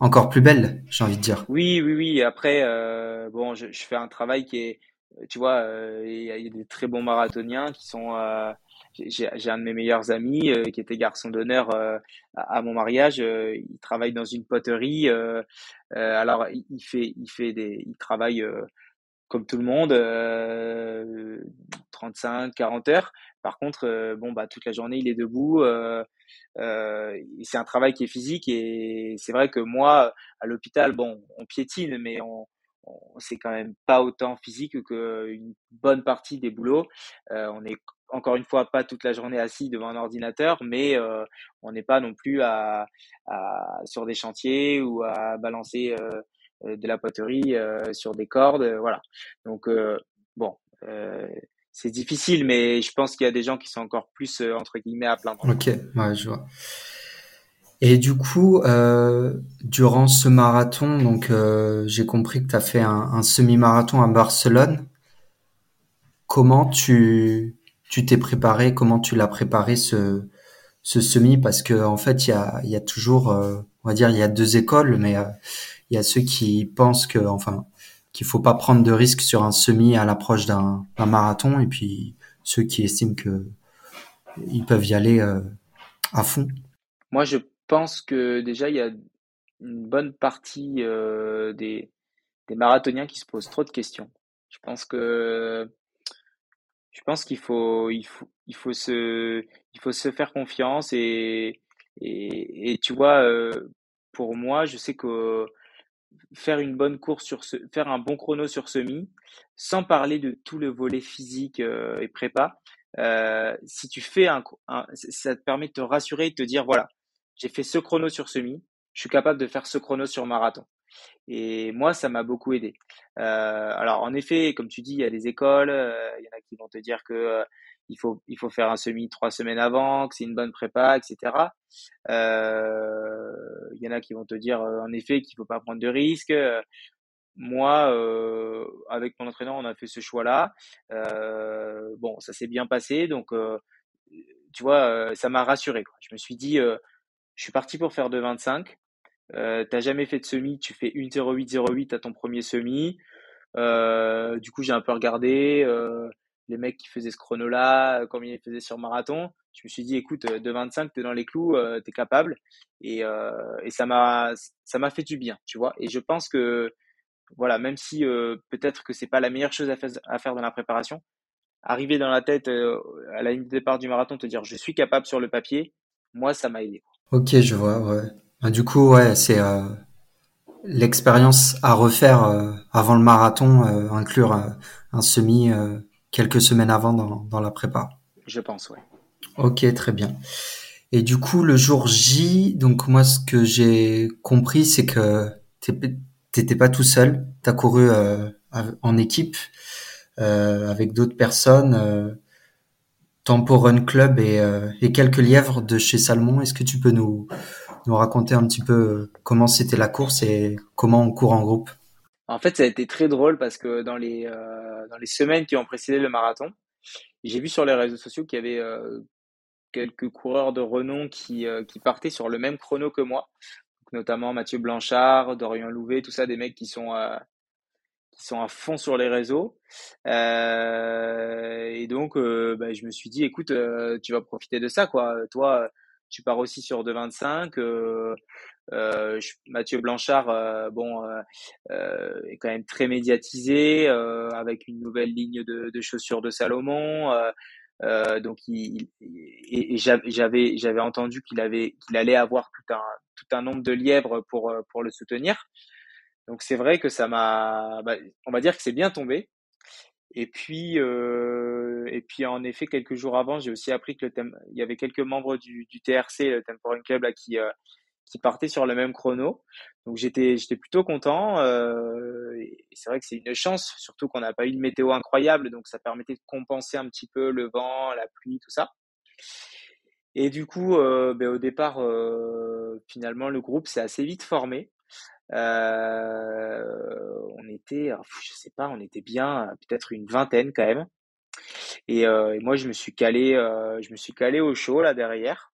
S2: encore plus belle, j'ai envie de dire.
S3: Oui, oui, oui. Après, euh, bon, je, fais un travail qui est, tu vois, euh, il y, a des très bons marathoniens qui sont. Euh, j'ai un de mes meilleurs amis qui était garçon d'honneur à, mon mariage. il travaille dans une poterie. alors, il fait, il fait des, il travaille comme tout le monde, 35, 40 heures. Par contre, euh, bon, bah, toute la journée, il est debout. Euh, euh, c'est un travail qui est physique et c'est vrai que moi, à l'hôpital, bon, on piétine, mais on, on c'est quand même pas autant physique qu'une bonne partie des boulots. Euh, on est encore une fois pas toute la journée assis devant un ordinateur, mais euh, on n'est pas non plus à, à, sur des chantiers ou à balancer de la poterie sur des cordes, voilà. Donc bon, c'est difficile, mais je pense qu'il y a des gens qui sont encore plus, euh, entre guillemets, à plaindre.
S2: Ok, ouais, je vois. Et du coup, euh, durant ce marathon, donc euh, j'ai compris que tu as fait un, un semi-marathon à Barcelone. Comment tu tu t'es préparé? Comment tu l'as préparé ce ce semi? Parce que en fait, il y a il y a toujours, euh, on va dire, il y a deux écoles, mais euh, il y a ceux qui pensent que, enfin, qu'il faut pas prendre de risques sur un semi à l'approche d'un marathon et puis ceux qui estiment que ils peuvent y aller euh, à fond.
S3: Moi, je pense que déjà il y a une bonne partie euh, des, des marathoniens qui se posent trop de questions. Je pense que je pense qu'il faut il faut il faut se il faut se faire confiance et et, et tu vois euh, pour moi je sais que faire une bonne course sur ce, faire un bon chrono sur semi, sans parler de tout le volet physique euh, et prépa. Euh, si tu fais un, ça te permet de te rassurer et de te dire voilà, j'ai fait ce chrono sur semi, je suis capable de faire ce chrono sur marathon. Et moi, ça m'a beaucoup aidé. Euh, alors, en effet, comme tu dis, il y a des écoles, il y en a qui vont te dire que il faut il faut faire un semi trois semaines avant, que c'est une bonne prépa, etc. Euh, il y en a qui vont te dire euh, en effet qu'il faut pas prendre de risques. Moi, euh, avec mon entraîneur, on a fait ce choix-là. Bon, ça s'est bien passé, donc tu vois, ça m'a rassuré. Je me suis dit, je suis parti pour faire 2,25. Euh, t'as jamais fait de semi, tu fais 1,08,08 à ton premier semi. Du coup, j'ai un peu regardé. Les mecs qui faisaient ce chrono-là, euh, combien ils faisaient sur marathon. Je me suis dit, écoute, euh, de 25, t'es dans les clous, euh, t'es capable. Et, ça m'a, ça m'a fait du bien, tu vois. Et je pense que, voilà, même si peut-être que c'est pas la meilleure chose à, à, faire dans la préparation, arriver dans la tête à la ligne de départ du marathon, te dire, je suis capable sur le papier, moi, ça m'a aidé.
S2: Ok, je vois, ouais. Bah, du coup, ouais, c'est l'expérience à refaire avant le marathon, inclure un semi quelques semaines avant dans, dans la prépa.
S3: Je pense, oui.
S2: Ok, très bien. Et du coup, le jour J, donc moi, ce que j'ai compris, c'est que t'étais pas tout seul. T'as couru euh, en équipe euh, avec d'autres personnes, euh, Tempo Run Club et, euh, et quelques lièvres de chez Salmon. Est-ce que tu peux nous nous raconter un petit peu comment c'était la course et comment on court en groupe?
S3: En fait, ça a été très drôle parce que dans les, euh, dans les semaines qui ont précédé le marathon, j'ai vu sur les réseaux sociaux qu'il y avait euh, quelques coureurs de renom qui, euh, qui partaient sur le même chrono que moi, notamment Mathieu Blanchard, Dorian Louvet, tout ça, des mecs qui sont, qui sont à fond sur les réseaux. et donc, bah, je me suis dit, écoute, tu vas profiter de ça, quoi. Toi, tu pars aussi sur 2,25. Euh, Mathieu Blanchard, euh, bon, euh, est quand même très médiatisé avec une nouvelle ligne de, chaussures de Salomon. donc, j'avais entendu qu'il allait avoir tout un nombre de lièvres pour le soutenir. Donc c'est vrai que ça m'a, bah, on va dire que c'est bien tombé. Et puis, en effet, quelques jours avant, j'ai aussi appris que y avait quelques membres du, TRC, le Temporal Club, là, qui, qui partaient sur le même chrono. Donc j'étais, j'étais plutôt content. Euh, c'est vrai que c'est une chance, surtout qu'on n'a pas eu de météo incroyable, donc ça permettait de compenser un petit peu le vent, la pluie, tout ça. Et du coup, euh, ben, au départ, euh, finalement, le groupe s'est assez vite formé. On était, je sais pas, on était bien, peut-être une vingtaine quand même. Et, et, moi, je me suis calé, je me suis calé au chaud là derrière.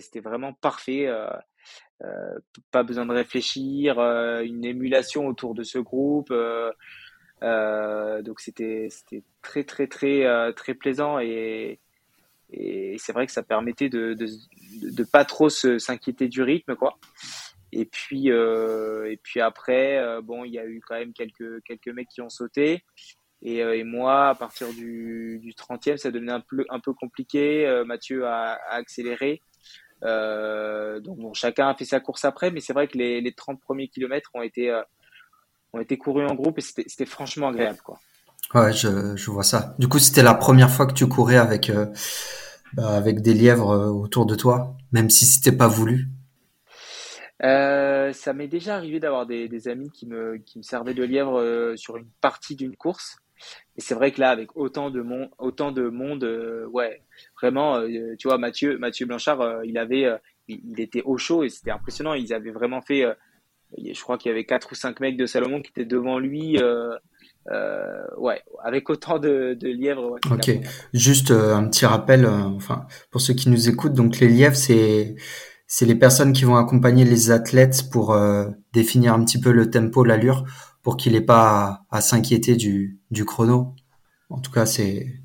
S3: C'était, vraiment parfait. Euh, euh pas besoin de réfléchir, une émulation autour de ce groupe. donc c'était, c'était très très très très plaisant et, c'est vrai que ça permettait de, de, pas trop s'inquiéter du rythme quoi. Et puis, euh, et puis après, euh, bon, il y a eu quand même quelques, quelques mecs qui ont sauté. Et, euh, moi, à partir du, du 30e, ça devenait un peu, un peu compliqué. Euh, Mathieu a accéléré. Donc bon, chacun a fait sa course après, mais c'est vrai que les, les 30 premiers kilomètres ont été, ont été courus en groupe et c'était franchement agréable. Quoi.
S2: Ouais, je, je vois ça. Du coup, c'était la première fois que tu courais avec, bah, avec des lièvres autour de toi, même si c'était pas voulu?
S3: Euh, ça m'est déjà arrivé d'avoir des, des, amis qui me, qui me servaient de lièvre euh, sur une partie d'une course. Et c'est vrai que là, avec autant de monde, autant de monde, euh, ouais, vraiment, euh, tu vois, Mathieu, Mathieu Blanchard, il avait, il, était au chaud et c'était impressionnant. Ils avaient vraiment fait, je crois qu'il y avait quatre ou cinq mecs de Salomon qui étaient devant lui. ouais, avec autant de, lièvres.
S2: Ok, juste un petit rappel, enfin, pour ceux qui nous écoutent, donc les lièvres, c'est c'est les personnes qui vont accompagner les athlètes pour euh, définir un petit peu le tempo, l'allure, pour qu'il n'ait pas à, s'inquiéter du, du, chrono. En tout cas, c'est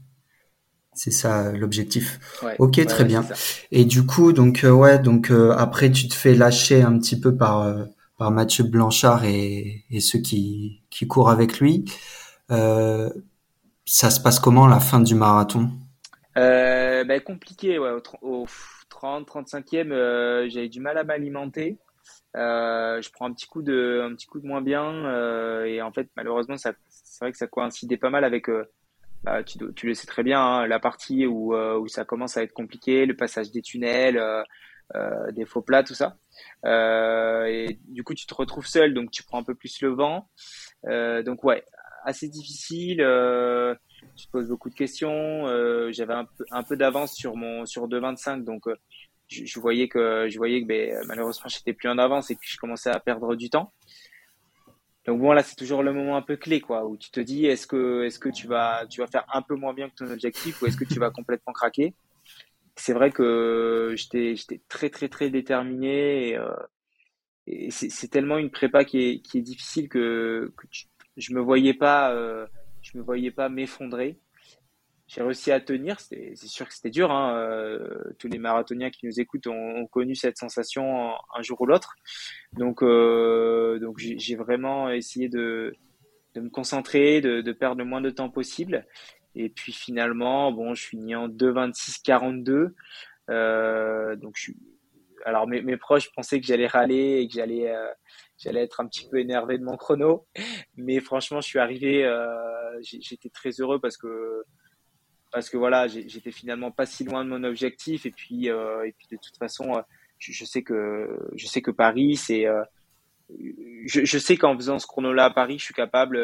S2: c'est ça l'objectif. ok, très bien. Et du coup, donc euh, ouais, donc euh, après tu te fais lâcher un petit peu par par Mathieu Blanchard et, et ceux qui qui courent avec lui. ça se passe comment la fin du marathon?
S3: Ben, compliqué, ouais. Au, 30, 35e, euh, j'avais du mal à m'alimenter. Euh, je prends un petit coup de, un petit coup de moins bien euh, et en fait malheureusement ça, c'est vrai que ça coïncidait pas mal avec, bah, tu, tu, le sais très bien, hein, la partie où, où ça commence à être compliqué, le passage des tunnels, des faux plats, tout ça. et du coup tu te retrouves seul donc tu prends un peu plus le vent. donc ouais, assez difficile tu te poses beaucoup de questions. Euh, J'avais un peu, un peu d'avance sur mon sur 2,25, donc euh, je, voyais que je voyais que ben, malheureusement j'étais plus en avance et puis je commençais à perdre du temps. Donc bon là c'est toujours le moment un peu clé quoi où tu te dis est-ce que est-ce que tu vas tu vas faire un peu moins bien que ton objectif ou est-ce que tu vas complètement craquer? C'est vrai que j'étais j'étais très très très déterminé et, euh, c'est tellement une prépa qui est qui est difficile que, je me voyais pas euh, je me voyais pas m'effondrer. J'ai réussi à tenir. C'est sûr que c'était dur. Hein. Euh, tous les marathoniens qui nous écoutent ont, connu cette sensation un, jour ou l'autre. Donc, euh, donc j'ai vraiment essayé de, de me concentrer, de, de, perdre le moins de temps possible. Et puis finalement, bon, je finis en 2,26,42. Euh, donc, je, alors mes, mes proches pensaient que j'allais râler et que j'allais euh, j'allais être un petit peu énervé de mon chrono. Mais franchement, je suis arrivé, euh, j'étais très heureux parce que parce que voilà, j'étais finalement pas si loin de mon objectif. Et puis euh, et puis de toute façon, euh, je, sais que je sais que Paris, c'est euh, je, sais qu'en faisant ce chrono-là à Paris, je suis capable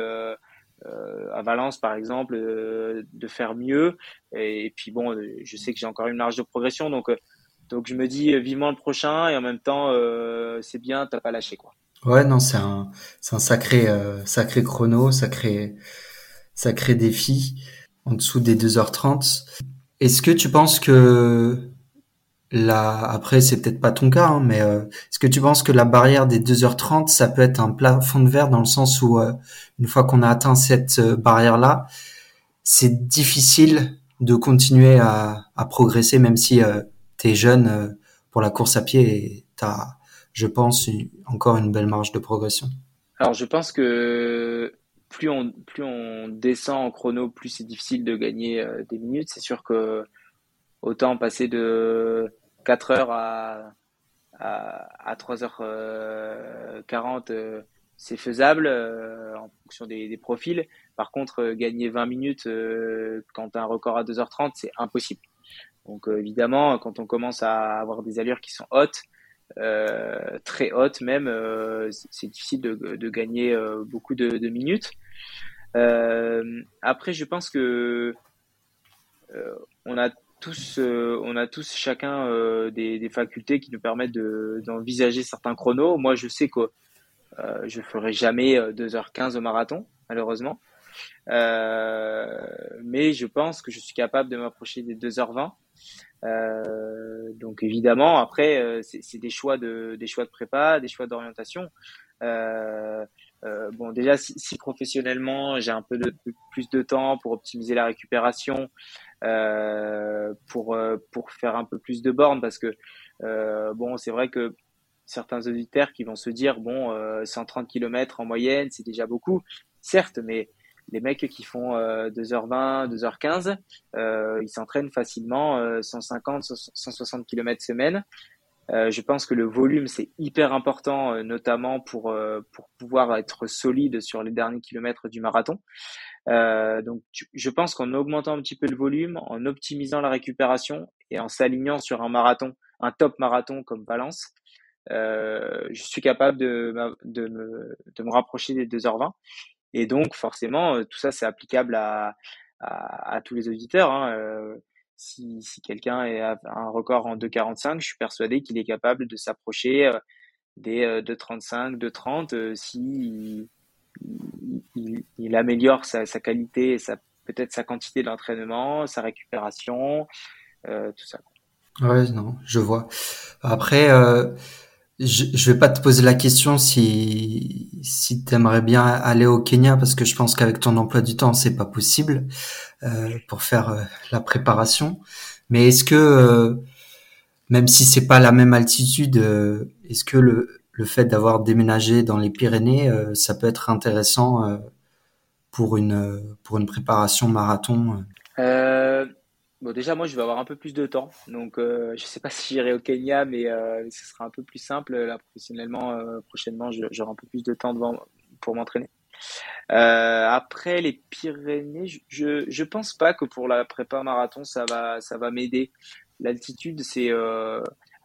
S3: à Valence, par exemple, de faire mieux. Et, et, puis bon, je sais que j'ai encore une marge de progression, donc Donc je me dis vivement le prochain et en même temps c'est bien, t'as pas lâché quoi.
S2: Ouais, non, c'est un, c'est un sacré, sacré chrono, sacré, sacré défi en dessous des 2h30. Est-ce que tu penses que la, après c'est peut-être pas ton cas, hein, mais euh, est-ce que tu penses que la barrière des 2h30, ça peut être un plafond de verre dans le sens où euh, une fois qu'on a atteint cette euh, barrière-là, c'est difficile de continuer à, à progresser même si tu es jeune pour la course à pied et tu as, je pense, encore une belle marge de progression?
S3: Alors je pense que plus on, descend en chrono, plus c'est difficile de gagner des minutes. C'est sûr que Autant passer de 4 heures à, à, 3h40, euh, c'est faisable euh, en fonction des, profils. Par contre, euh, gagner 20 minutes quand as un record à 2h30, c'est impossible. Donc évidemment, quand on commence à avoir des allures qui sont hautes, très hautes même, c'est difficile de, gagner beaucoup de minutes. Après, je pense que on a tous, euh, on a tous chacun euh, des, des, facultés qui nous permettent d'envisager certains chronos. Moi, je sais que euh, je ferai jamais 2h15 au marathon, malheureusement. mais je pense que je suis capable de m'approcher des 2h20. donc évidemment, après, c'est des choix de des choix de prépa, des choix d'orientation. Bon, déjà, si, si professionnellement j'ai un peu plus de temps pour optimiser la récupération, euh, pour euh, pour faire un peu plus de bornes parce que euh, bon c'est vrai que certains auditeurs qui vont se dire bon 130 km en moyenne c'est déjà beaucoup certes mais les mecs qui font 2h20, 2h15, euh, ils s'entraînent facilement 150, 160 km semaine. Euh, je pense que le volume c'est hyper important, notamment pour pour pouvoir être solide sur les derniers kilomètres du marathon. Euh, donc, je pense qu'en augmentant un petit peu le volume, en optimisant la récupération et en s'alignant sur un marathon, un top marathon comme Valence, euh, je suis capable de, de, me, de me rapprocher des 2h20. Et donc, forcément, euh, tout ça, c'est applicable à, à, à, tous les auditeurs. Hein. Euh, si, si quelqu'un a un record en 2,45, je suis persuadé qu'il est capable de s'approcher euh, des 2,35, 2,30 si il, améliore sa, qualité et sa, peut-être sa quantité d'entraînement, sa récupération, euh, tout ça.
S2: Ouais, non, je vois. Après, euh, je, je vais pas te poser la question si si aimerais bien aller au Kenya parce que je pense qu'avec ton emploi du temps c'est pas possible euh, pour faire euh, la préparation. Mais est-ce que même si c'est pas la même altitude, est-ce que le le fait d'avoir déménagé dans les Pyrénées, euh, ça peut être intéressant euh, pour une pour une préparation marathon.
S3: Euh, bon, déjà moi je vais avoir un peu plus de temps, donc je ne sais pas si j'irai au Kenya, mais ce sera un peu plus simple là professionnellement. prochainement, j'aurai un peu plus de temps devant pour m'entraîner. après les Pyrénées, je, je pense pas que pour la prépa marathon ça va ça va m'aider. L'altitude c'est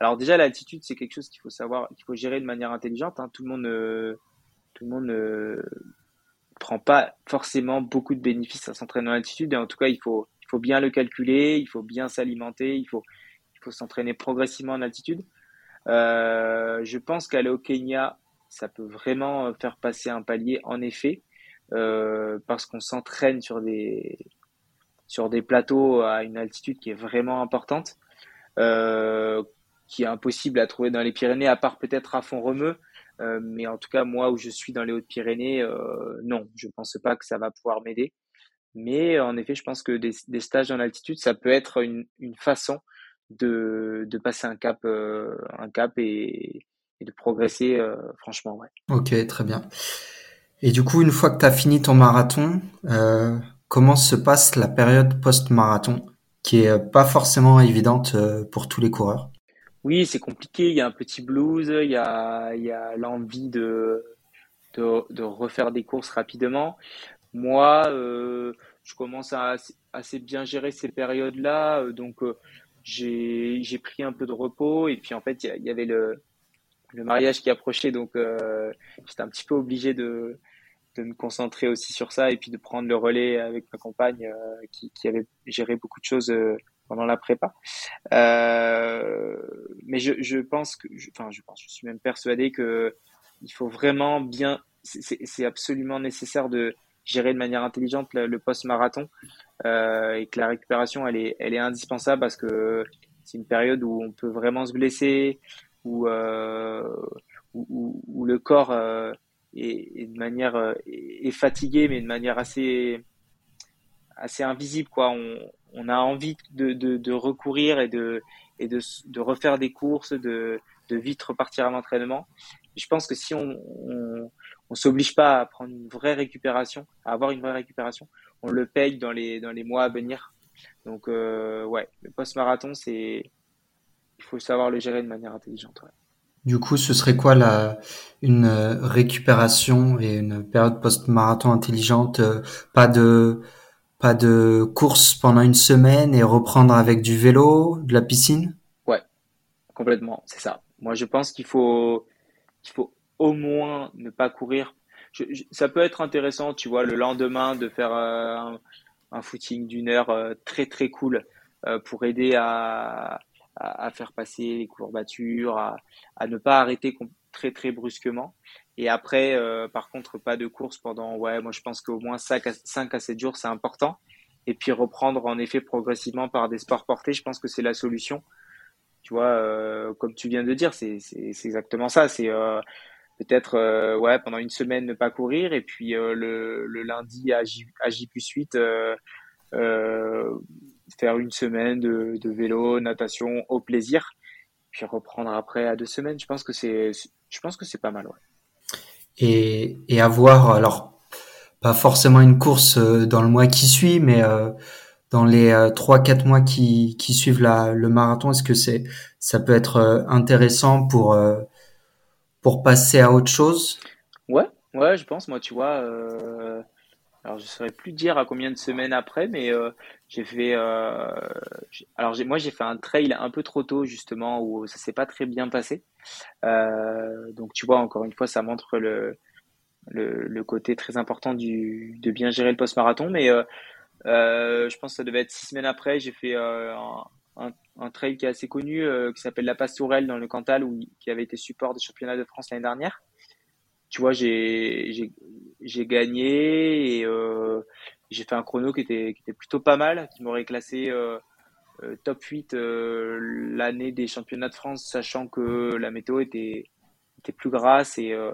S3: alors déjà l'altitude c'est quelque chose qu'il faut savoir, qu'il faut gérer de manière intelligente. Hein. Tout le monde, ne, tout le monde prend pas forcément beaucoup de bénéfices à s'entraîner en altitude. Et en tout cas, il faut, faut bien le calculer, il faut bien s'alimenter, il faut, s'entraîner progressivement en altitude. Euh, je pense qu'aller au Kenya, ça peut vraiment faire passer un palier en effet, euh, parce qu'on s'entraîne sur des plateaux à une altitude qui est vraiment importante. Euh, qui est impossible à trouver dans les Pyrénées, à part peut-être à Font-Romeu. Euh, mais en tout cas, moi où je suis dans les Hautes-Pyrénées, euh, non, je ne pense pas que ça va pouvoir m'aider. Mais en effet, je pense que des, stages en altitude, ça peut être une, façon de, passer un cap, euh, un cap et, de progresser, franchement. Ouais.
S2: Ok, très bien. Et du coup, une fois que tu as fini ton marathon, comment se passe la période post-marathon, qui est pas forcément évidente pour tous les coureurs?
S3: Oui, c'est compliqué. Il y a un petit blues, il y a, il y a l'envie de, de, de, refaire des courses rapidement. Moi, euh, je commence à assez, bien gérer ces périodes-là, euh, donc euh, j'ai pris un peu de repos et puis en fait il y, avait le le mariage qui approchait, donc euh, j'étais un petit peu obligé de de me concentrer aussi sur ça et puis de prendre le relais avec ma compagne qui, qui avait géré beaucoup de choses pendant la prépa. Euh, mais je, je pense que, enfin, je pense, je suis même persuadé que il faut vraiment bien, c'est absolument nécessaire de gérer de manière intelligente le, post-marathon euh, et que la récupération, elle est, elle est indispensable parce que c'est une période où on peut vraiment se blesser, où, euh, où, le corps euh, est, de manière est fatigué, mais de manière assez assez invisible quoi. On, a envie de, de, recourir et de et de, de refaire des courses, de, vite repartir à l'entraînement. Je pense que si on, on s'oblige pas à prendre une vraie récupération, à avoir une vraie récupération, on le paye dans les dans les mois à venir. Donc euh, ouais, le post-marathon, c'est il faut savoir le gérer de manière intelligente. Ouais.
S2: Du coup, ce serait quoi la une récupération et une période post-marathon intelligente euh, Pas de pas de course pendant une semaine et reprendre avec du vélo, de la piscine?
S3: Ouais, complètement, c'est ça. Moi, je pense qu'il faut qu'il faut au moins ne pas courir. ça peut être intéressant, tu vois, le lendemain de faire euh, un, footing d'une heure euh, très très cool pour aider à à, faire passer les courbatures, à, ne pas arrêter très très brusquement. Et après, euh, par contre, pas de course pendant, ouais, moi je pense qu'au moins 5 à, 5 à 7 jours, c'est important. Et puis reprendre en effet progressivement par des sports portés, je pense que c'est la solution. Tu vois, euh, comme tu viens de dire, c'est exactement ça. C'est euh, peut-être euh, ouais pendant une semaine ne pas courir et puis euh, le, lundi à J, plus 8 euh, faire une semaine de, de, vélo, natation au plaisir, puis reprendre après à deux semaines. Je pense que c'est, je pense que c'est pas mal. Ouais.
S2: Et, et avoir alors pas forcément une course dans le mois qui suit, mais dans les trois quatre mois qui, qui suivent la, le marathon, est-ce que c'est ça peut être intéressant pour pour passer à autre chose?
S3: Ouais, ouais, je pense. Moi, tu vois, euh, alors je saurais plus dire à combien de semaines après, mais euh, j'ai fait. Euh, alors moi j'ai fait un trail un peu trop tôt justement où ça s'est pas très bien passé. Euh, donc tu vois encore une fois ça montre le le, côté très important du de bien gérer le post-marathon, mais je pense que ça devait être six semaines après. J'ai fait euh, un, trail qui est assez connu qui s'appelle la Pastourelle dans le Cantal qui avait été support des championnats de France l'année dernière tu vois, j'ai gagné et euh, j'ai fait un chrono qui était plutôt pas mal, qui m'aurait classé euh, euh top 8 euh, l'année des championnats de France, sachant que la météo était plus grasse et euh,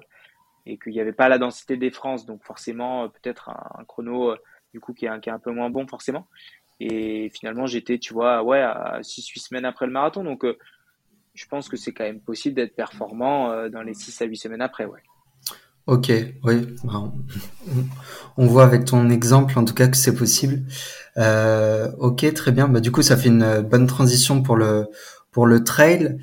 S3: qu'il n'y avait pas la densité des France, donc forcément peut-être un, chrono du coup qui est un peu moins bon forcément. Et finalement j'étais, tu vois, ouais, à 6-8 semaines après le marathon, donc je pense que c'est quand même possible d'être performant dans les 6 à 8 semaines après, ouais.
S2: Ok, oui, bah, on, voit avec ton exemple en tout cas que c'est possible. Euh, ok, très bien. Bah, du coup, ça fait une bonne transition pour le pour le trail.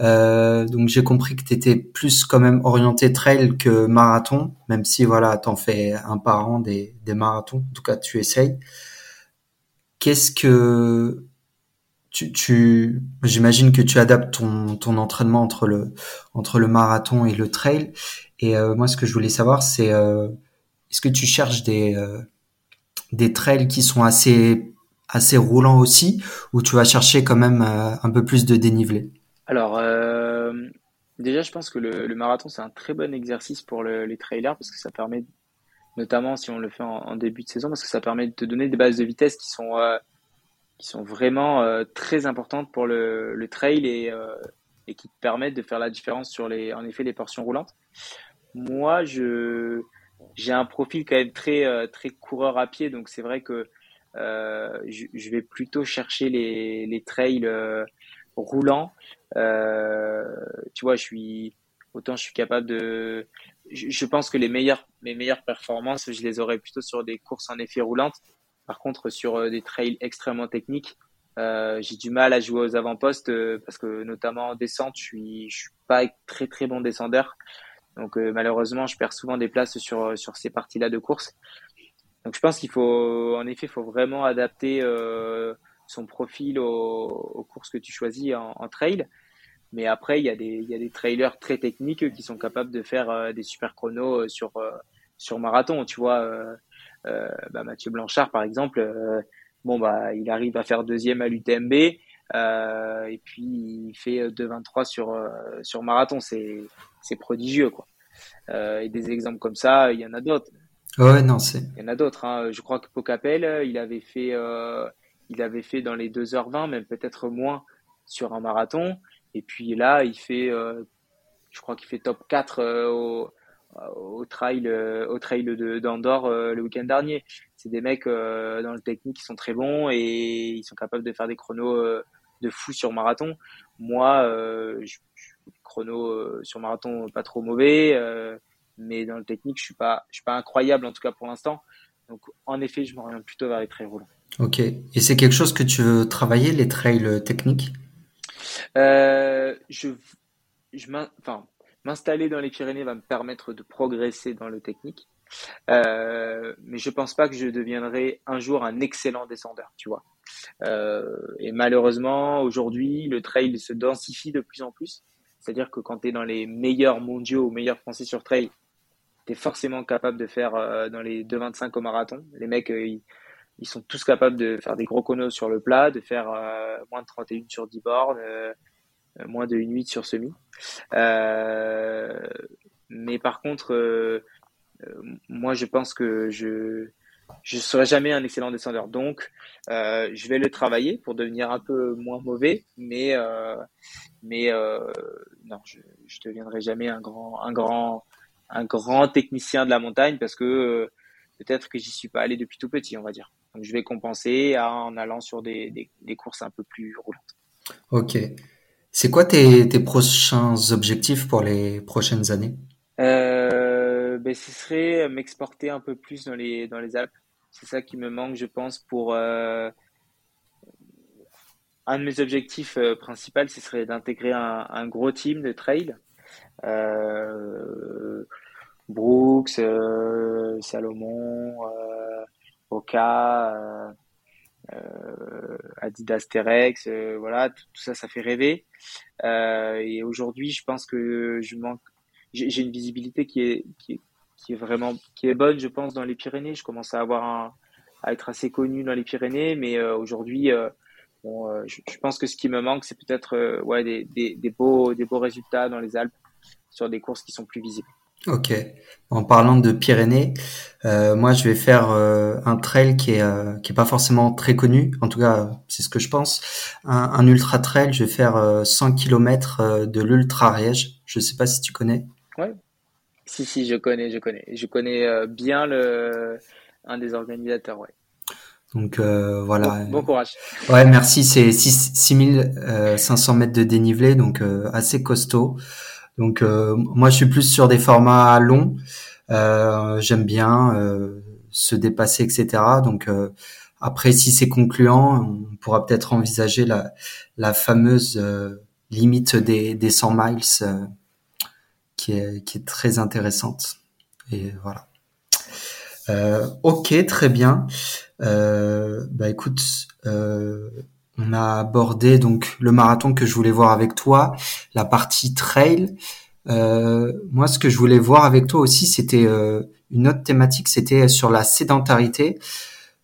S2: Euh, donc j'ai compris que tu étais plus quand même orienté trail que marathon, même si voilà, t'en fais un par an des, des marathons. En tout cas, tu essayes. Qu'est-ce que tu, j'imagine que tu adaptes ton, ton entraînement entre le entre le marathon et le trail. Et euh, moi, ce que je voulais savoir, c'est euh, est-ce que tu cherches des euh, des trails qui sont assez assez roulants aussi, ou tu vas chercher quand même un peu plus de dénivelé?
S3: Alors déjà, je pense que le, le marathon c'est un très bon exercice pour le, les trailers parce que ça permet, notamment si on le fait en, début de saison, parce que ça permet de te donner des bases de vitesse qui sont qui sont vraiment très importantes pour le, le trail et, et qui te permettent de faire la différence sur les, en effet, les portions roulantes. Moi, je j'ai un profil quand même très euh, très coureur à pied, donc c'est vrai que euh, je, je, vais plutôt chercher les, les trails euh, roulants. Euh, tu vois, je suis autant je suis capable de. Je, pense que les meilleures mes meilleures performances, je les aurais plutôt sur des courses en effet roulantes. Par contre, sur euh, des trails extrêmement techniques, euh, j'ai du mal à jouer aux avant-postes parce que notamment en descente, je suis je suis pas très très bon descendeur. Donc euh, malheureusement, je perds souvent des places sur euh, sur ces parties-là de course. Donc je pense qu'il faut, en effet, faut vraiment adapter euh, son profil aux, aux, courses que tu choisis en, en, trail. Mais après, il y a des il y a des trailers très techniques qui sont capables de faire euh, des super chronos sur sur marathon. Tu vois, bah, Mathieu Blanchard par exemple bon bah il arrive à faire deuxième à l'UTMB euh, et puis il fait 2,23 sur sur marathon, c'est c'est prodigieux quoi. et des exemples comme ça, il y en a d'autres.
S2: Ouais, non, c'est.
S3: Il y en a d'autres. Hein. Je crois que Pocapel, il avait fait, il avait fait dans les 2h20, même peut-être moins sur un marathon. Et puis là, il fait, je crois qu'il fait top 4 au, au trail, euh, au trail d'Andorre euh, le week-end dernier. C'est des mecs euh, dans le technique qui sont très bons et ils sont capables de faire des chronos de fou sur marathon. Moi, je, chrono sur marathon pas trop mauvais, mais dans le technique, je suis pas, je suis pas incroyable en tout cas pour l'instant. Donc, en effet, je m'oriente plutôt vers les trails roulants.
S2: Ok. Et c'est quelque chose que tu veux travailler, les trails techniques?
S3: Euh, Je, m'installer dans les Pyrénées va me permettre de progresser dans le technique. Euh, mais je pense pas que je deviendrai un jour un excellent descendeur, tu vois. Euh, et malheureusement, aujourd'hui, le trail se densifie de plus en plus. C'est-à-dire que quand tu es dans les meilleurs mondiaux ou meilleurs français sur trail, tu es forcément capable de faire dans les 2,25 au marathon. Les mecs, ils, sont tous capables de faire des gros conos sur le plat, de faire moins de 31 sur 10 bornes, euh, moins de 1,8 sur semi. Euh, mais par contre, euh, moi, je pense que je je serai jamais un excellent descendeur. Donc, je vais le travailler pour devenir un peu moins mauvais, mais mais non, je je deviendrai jamais un grand un grand un grand technicien de la montagne parce que peut-être que j'y suis pas allé depuis tout petit, on va dire. Donc, je vais compenser en allant sur des, des, des courses un peu plus roulantes.
S2: Ok. C'est quoi tes, tes prochains objectifs pour les prochaines années?
S3: Euh, ben, Ce serait m'exporter un peu plus dans les, dans les Alpes. C'est ça qui me manque, je pense, pour... Euh, un de mes objectifs euh, principaux, ce serait d'intégrer un, un, gros team de trail. Euh, Brooks, euh, Salomon, Oka, euh, Adidas Terex, euh, voilà, tout, ça, ça fait rêver. Euh, et aujourd'hui, je pense que je manque, j'ai une visibilité qui est, vraiment, qui est bonne, je pense, dans les Pyrénées. Je commence à avoir à être assez connu dans les Pyrénées, mais aujourd'hui, je, pense que ce qui me manque, c'est peut-être des beaux résultats dans les Alpes sur des courses qui sont plus visibles.
S2: Ok. En parlant de Pyrénées, euh, moi je vais faire euh, un trail qui est euh, qui est pas forcément très connu. En tout cas, c'est ce que je pense. Un, un ultra trail, je vais faire 100 km de l'ultra Riège. Je sais pas si tu connais.
S3: Ouais. Si si, je connais, je connais. Je connais bien le un des organisateurs, ouais.
S2: Donc voilà.
S3: Bon, bon, courage.
S2: Ouais, merci. C'est 6500 mètres de dénivelé, donc assez costaud. Donc euh, moi je suis plus sur des formats longs. Euh, j'aime bien euh, se dépasser, etc. Donc après, si c'est concluant, on pourra peut-être envisager la, la fameuse limite des, des 100 miles qui, est, qui est très intéressante. Et voilà. Euh, ok, très bien. Euh, bah écoute, euh, on a abordé donc le marathon que je voulais voir avec toi, la partie trail. Euh, moi, ce que je voulais voir avec toi aussi, c'était euh, une autre thématique, c'était sur la sédentarité.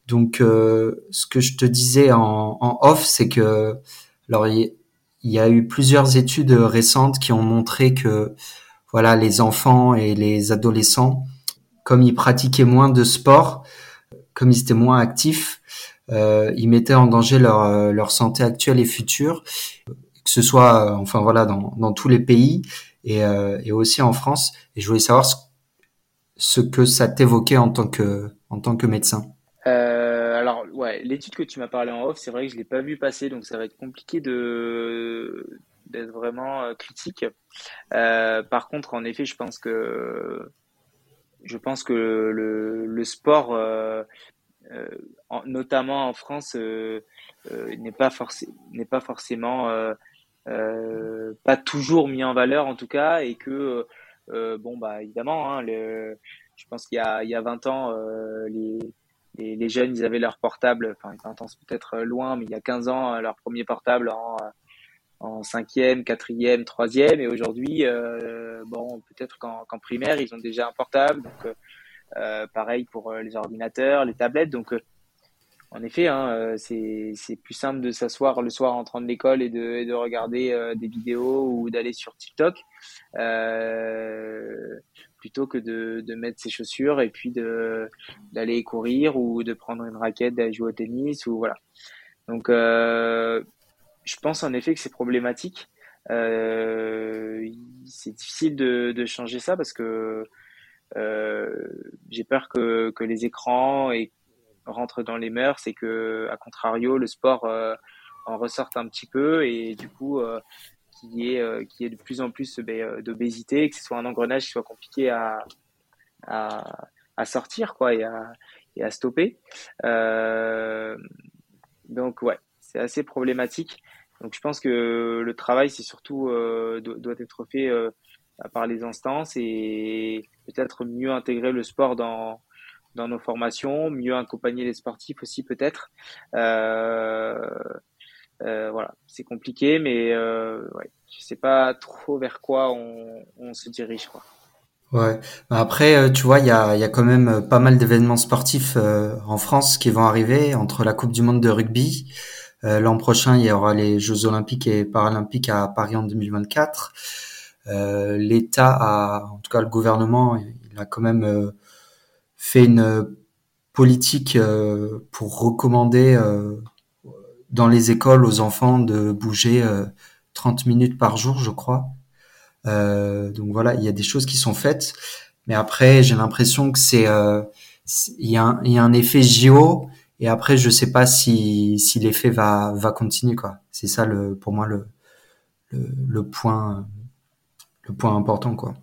S2: Donc, euh, ce que je te disais en, off, c'est que alors il y, a eu plusieurs études récentes qui ont montré que voilà, les enfants et les adolescents, comme ils pratiquaient moins de sport, comme ils étaient moins actifs, ils mettaient en danger leur, euh, leur santé actuelle et future, que ce soit, euh, enfin voilà, dans, tous les pays et, euh, aussi en France. Et je voulais savoir ce, que ça t'évoquait en tant que médecin.
S3: Euh, alors ouais, l'étude que tu m'as parlé en off, c'est vrai que je l'ai pas vu passer, donc ça va être compliqué d'être vraiment critique. Euh, par contre, en effet, je pense que je pense que le, sport euh, euh, notamment en France, euh, euh, n'est pas, forcément pas toujours mis en valeur en tout cas et que bon bah évidemment hein, je pense qu'il y y a 20 ans les, les, jeunes ils avaient leur portable enfin 20 ans c'est peut-être loin mais il y a 15 ans leur premier portable en en cinquième, quatrième, troisième, et aujourd'hui, bon, peut-être qu'en primaire, ils ont déjà un portable, donc pareil pour euh, les ordinateurs, les tablettes. Donc, euh, en effet, hein, c'est plus simple de s'asseoir le soir en rentrant de l'école et de, de regarder des vidéos ou d'aller sur TikTok plutôt que de, mettre ses chaussures et puis d'aller courir ou de prendre une raquette, d'aller jouer au tennis ou voilà. Donc, euh, je pense en effet que c'est problématique. Euh, c'est difficile de, changer ça parce que euh, j'ai peur que, les écrans rentrent dans les mœurs et que, à contrario, le sport euh, en ressorte un petit peu et du coup, euh, qu'il y, ait, euh, de plus en plus ben, d'obésité, que ce soit un engrenage qui soit compliqué à, sortir quoi, et, à, stopper. Euh, donc ouais, c'est assez problématique. Donc je pense que le travail, c'est surtout euh, doit, être fait euh, par les instances et peut-être mieux intégrer le sport dans dans nos formations, mieux accompagner les sportifs aussi peut-être. Euh, euh, voilà, c'est compliqué, mais euh, ouais, je sais pas trop vers quoi on, on se dirige quoi.
S2: Ouais. Après, euh, tu vois, il y a, y a quand même euh, pas mal d'événements sportifs euh, en France qui vont arriver entre la Coupe du Monde de rugby. L'an prochain, il y aura les Jeux Olympiques et Paralympiques à Paris en 2024. L'État a, en tout cas le gouvernement, il a quand même fait une politique pour recommander dans les écoles aux enfants de bouger 30 minutes par jour, je crois. Euh, donc voilà, il y a des choses qui sont faites, mais après j'ai l'impression que c'est euh, il y, a un, y a un effet JO et après je sais pas si, si l'effet va va continuer quoi. C'est ça le pour moi le, le point le point important quoi.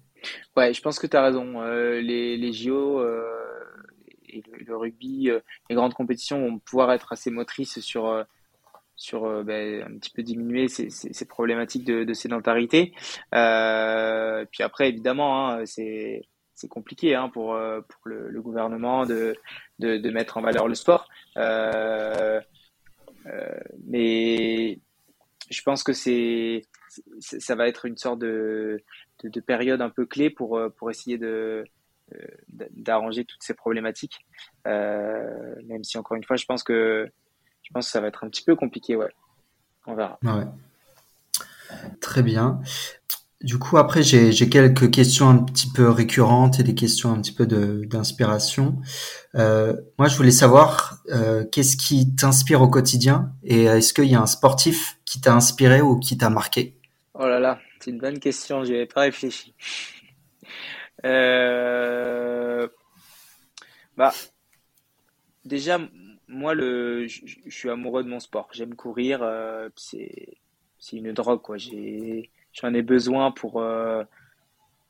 S3: Ouais, je pense que tu as raison. Euh, les, les JO euh, et le, rugby, euh, les grandes compétitions vont pouvoir être assez motrices sur sur ben, un petit peu diminuer ces, ces, problématiques de, de sédentarité. Puis après, évidemment, hein, c'est c'est compliqué hein, pour pour le, gouvernement de, de, mettre en valeur le sport. Mais je pense que c'est ça va être une sorte de, de, de, période un peu clé pour pour essayer de d'arranger toutes ces problématiques. Euh, même si encore une fois, je pense que je pense que ça va être un petit peu compliqué, ouais. On verra.
S2: Ouais. Très bien. Du coup, après, j'ai quelques questions un petit peu récurrentes et des questions un petit peu d'inspiration. Euh, moi, je voulais savoir euh, qu'est-ce qui t'inspire au quotidien et est-ce qu'il y a un sportif qui t'a inspiré ou qui t'a marqué?
S3: Oh là là, c'est une bonne question, j'y avais pas réfléchi. Euh... Bah, déjà, moi, le, je, suis amoureux de mon sport. J'aime courir. Euh, c'est, c'est une drogue, quoi. J'ai, j'en ai besoin pour, euh,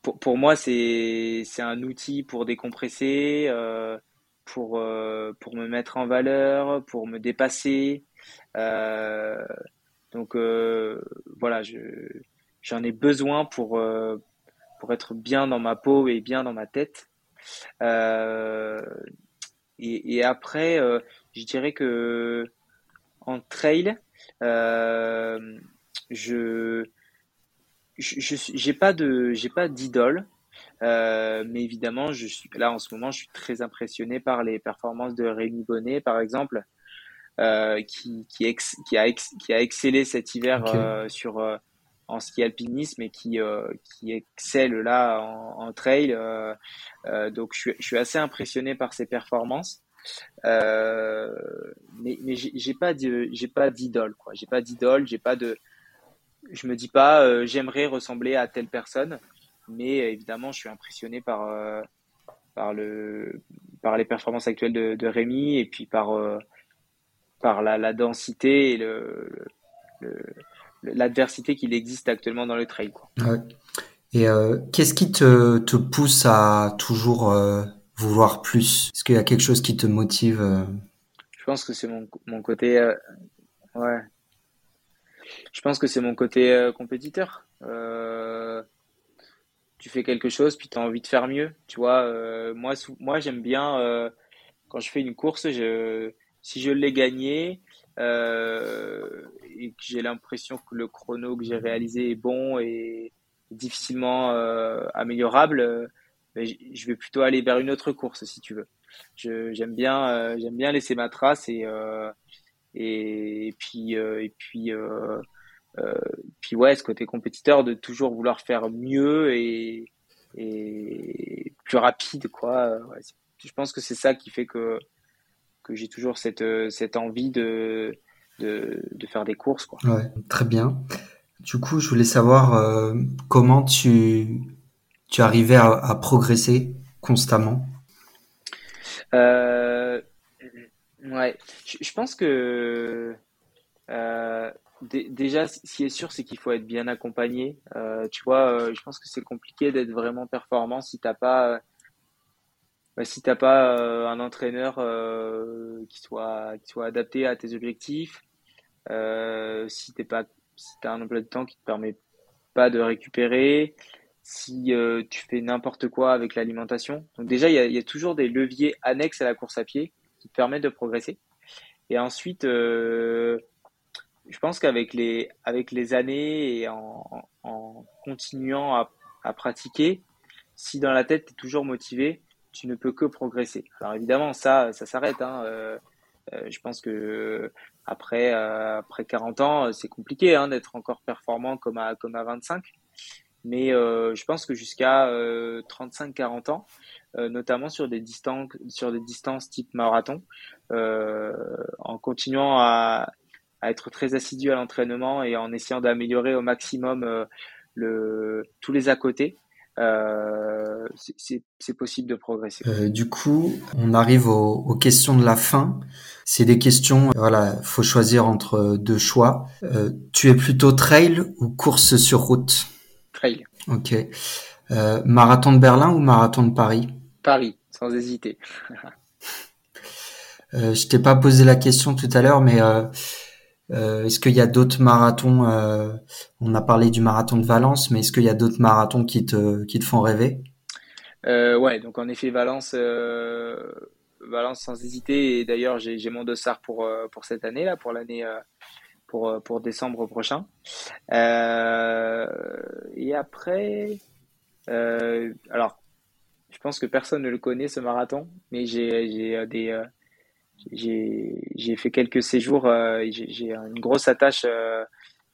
S3: pour, pour moi, c'est, c'est un outil pour décompresser, pour, pour me mettre en valeur, pour me dépasser. Euh, donc, euh, voilà, je, j'en ai besoin pour, pour être bien dans ma peau et bien dans ma tête. Et, et, après, euh, je dirais que en trail, euh, je j'ai pas de j'ai pas d'idole, euh, mais évidemment, je suis là en ce moment, je suis très impressionné par les performances de Rémi Bonnet, par exemple, euh, qui qui, ex, qui a ex, qui a excellé cet hiver okay. Euh, sur euh, en ski alpinisme et qui qui excelle là en, en trail. donc, je suis, je suis assez impressionné par ses performances. Euh, mais mais j'ai pas j'ai pas d'idole quoi. J'ai pas d'idole, j'ai pas de je me dis pas euh, j'aimerais ressembler à telle personne, mais euh, évidemment je suis impressionné par euh, par le par les performances actuelles de, de Rémi et puis par euh, par la, la, densité et le, l'adversité qu'il existe actuellement dans le trail quoi.
S2: Ouais. Et qu'est-ce qui te, te pousse à toujours vouloir plus? Est-ce qu'il y a quelque chose qui te motive euh...
S3: Je pense que c'est mon, mon côté. Euh... Ouais. Je pense que c'est mon côté euh, compétiteur. Euh, tu fais quelque chose, puis tu as envie de faire mieux. Tu vois, euh, moi, moi j'aime bien quand je fais une course, je, si je l'ai gagné et que j'ai l'impression que le chrono que j'ai réalisé est bon et difficilement améliorable mais je vais plutôt aller vers une autre course si tu veux. j'aime bien, j'aime bien laisser ma trace et et, puis et puis puis ouais, ce côté compétiteur de toujours vouloir faire mieux et et plus rapide quoi. je pense que c'est ça qui fait que que j'ai toujours cette cette envie de de, de faire des courses quoi.
S2: Ouais, très bien. Du coup, je voulais savoir euh, comment tu, tu arrivais à, à progresser constamment?
S3: Euh, ouais, je, je, pense que euh, déjà, ce qui est sûr, c'est qu'il faut être bien accompagné. Euh, tu vois, euh, je pense que c'est compliqué d'être vraiment performant si t'as pas, bah, si t'as pas un entraîneur qui soit qui soit adapté à tes objectifs. si t'es pas si tu as un emploi de temps qui te permet pas de récupérer, si euh, tu fais n'importe quoi avec l'alimentation. Donc déjà, il y a, toujours des leviers annexes à la course à pied qui te permettent de progresser. Et ensuite, euh, je pense qu'avec les, avec les années et en, continuant à, à, pratiquer, si dans la tête tu es toujours motivé, tu ne peux que progresser. Alors évidemment, ça, ça s'arrête. Hein. Euh, euh, je pense que après, euh, après 40 ans, c'est compliqué hein, d'être encore performant comme à, comme à 25. Mais euh, je pense que jusqu'à 35-40 ans, notamment sur des distances, sur des distances type marathon, en continuant à, à, être très assidu à l'entraînement et en essayant d'améliorer au maximum le, tous les à côté, euh, c'est possible de progresser.
S2: Euh, du coup, on arrive aux, aux, questions de la fin. C'est des questions, voilà, faut choisir entre deux choix. Euh, tu es plutôt trail ou course sur route?
S3: Trail.
S2: Ok. Euh, marathon de Berlin ou marathon de Paris?
S3: Paris, sans hésiter.
S2: euh, je t'ai pas posé la question tout à l'heure, mais euh, est-ce qu'il y a d'autres marathons euh, On a parlé du marathon de Valence, mais est-ce qu'il y a d'autres marathons qui te, qui te font rêver?
S3: Euh, Ouais, donc en effet, Valence, euh, Valence sans hésiter. Et d'ailleurs, j'ai mon dossard pour, pour cette année, là, pour l'année. pour, pour décembre prochain. et après, alors, je pense que personne ne le connaît ce marathon, mais j'ai des, j'ai fait quelques séjours, euh, j'ai une grosse attache euh,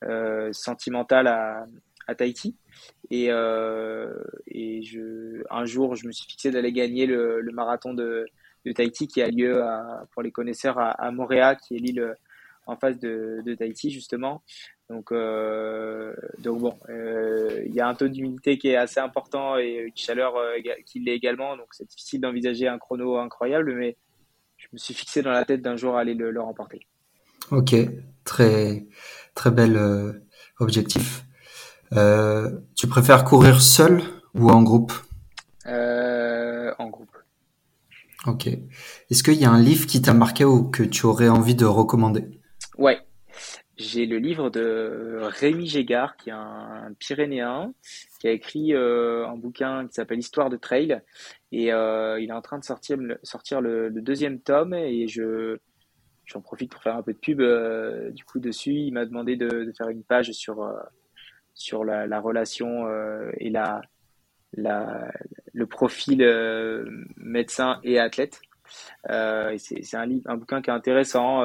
S3: euh, sentimentale à, à Tahiti. Et, et je, un jour, je me suis fixé d'aller gagner le, le, marathon de, de Tahiti qui a lieu, pour les connaisseurs, à, à Moréa, qui est l'île en face de, de Tahiti, justement. Donc, euh, donc bon, euh, il y a un taux d'humidité qui est assez important et une chaleur euh, qui l'est également. Donc, c'est difficile d'envisager un chrono incroyable, mais je me suis fixé dans la tête d'un jour aller le, le, remporter.
S2: Ok, très très bel euh, objectif. Euh, tu préfères courir seul ou en groupe?
S3: Euh, En groupe.
S2: Ok. Est-ce qu'il y a un livre qui t'a marqué ou que tu aurais envie de recommander?
S3: Ouais. J'ai le livre de Rémi Gégard, qui est un Pyrénéen, qui a écrit euh, un bouquin qui s'appelle Histoire de trail. Et euh, il est en train de sortir, sortir le, deuxième tome et je j'en profite pour faire un peu de pub euh, du coup dessus. Il m'a demandé de, faire une page sur sur la, la relation et la, la le profil médecin et athlète. c'est un livre, un bouquin qui est intéressant,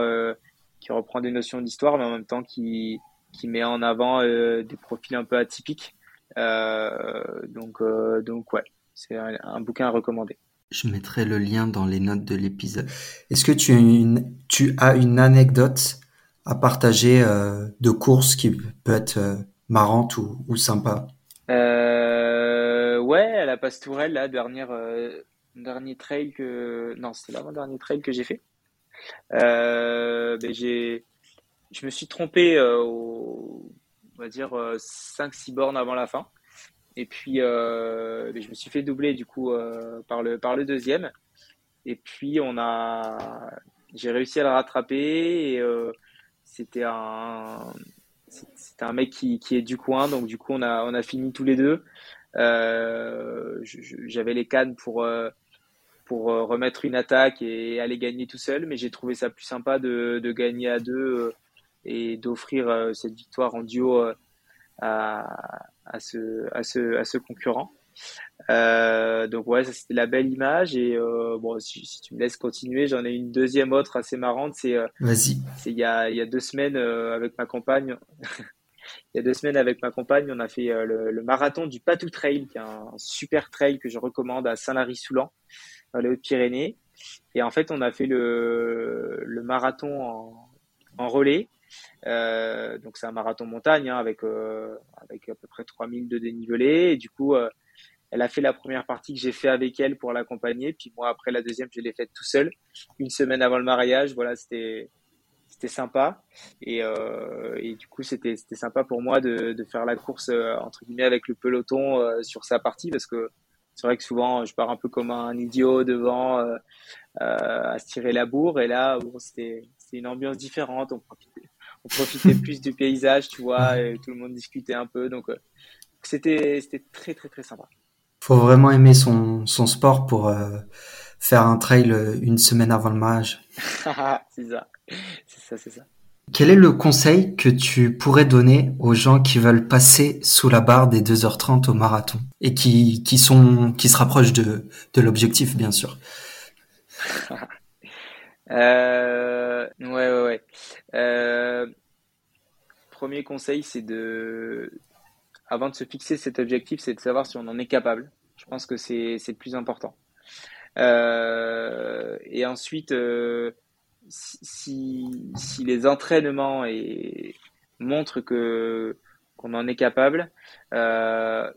S3: qui reprend des notions d'histoire, mais en même temps qui qui met en avant des profils un peu atypiques. Donc donc ouais, c'est un, un, bouquin à recommander.
S2: Je mettrai le lien dans les notes de l'épisode. Est-ce que tu as une, tu as une anecdote à partager euh, de course qui peut être euh, marrante ou, ou sympa?
S3: Euh, Ouais, à la Pastourelle, là, dernière, euh, dernier trail que... Non, c'était l'avant-dernier trail que j'ai fait. Euh, ben j'ai, je me suis trompé au, on va dire, 5-6 bornes avant la fin. Et puis, euh, je me suis fait doubler du coup euh, par le par le deuxième. Et puis on a, j'ai réussi à le rattraper. Euh, c'était un, un mec qui, qui est du coin, donc du coup on a on a fini tous les deux. Euh, j'avais les cannes pour euh, pour remettre une attaque et aller gagner tout seul, mais j'ai trouvé ça plus sympa de, de gagner à deux et d'offrir cette victoire en duo à, à ce, à ce, à ce concurrent. Euh, donc ouais, ça c'était la belle image et euh, bon si, si, tu me laisses continuer, j'en ai une deuxième autre assez marrante. C'est euh,
S2: vas-y.
S3: C'est il y a il y a deux semaines euh, avec ma compagne. il y a deux semaines avec ma compagne, on a fait euh, le, le, marathon du Patou Trail, qui est un super trail que je recommande à Saint-Lary-Soulan, dans les Hautes-Pyrénées. Et en fait, on a fait le, le marathon en, en relais. Euh, donc c'est un marathon montagne hein, avec euh, avec à peu près 3000 de dénivelé. Et du coup, euh, elle a fait la première partie que j'ai fait avec elle pour l'accompagner. Puis moi, après la deuxième, je l'ai faite tout seul, une semaine avant le mariage. Voilà, c'était c'était sympa. Et, euh, et, du coup, c'était c'était sympa pour moi de, de faire la course euh, entre guillemets avec le peloton euh, sur sa partie parce que c'est vrai que souvent je pars un peu comme un idiot devant euh, à se tirer la bourre. Et là, bon, c'était une ambiance différente. On profitait on profitait plus du paysage, tu vois, et tout le monde discutait un peu. Donc c'était c'était très très très sympa
S2: faut vraiment aimer son, son sport pour euh, faire un trail euh, une semaine avant le mariage.
S3: c'est ça, c'est ça, c'est ça.
S2: Quel est le conseil que tu pourrais donner aux gens qui veulent passer sous la barre des 2h30 au marathon et qui, qui sont qui se rapprochent de, de l'objectif bien sûr?
S3: euh, Ouais ouais ouais. Euh, premier conseil c'est de avant de se fixer cet objectif, c'est de savoir si on en est capable. Je pense que c'est le plus important. Euh, et ensuite, euh, si, si les entraînements montrent que qu'on en est capable, euh,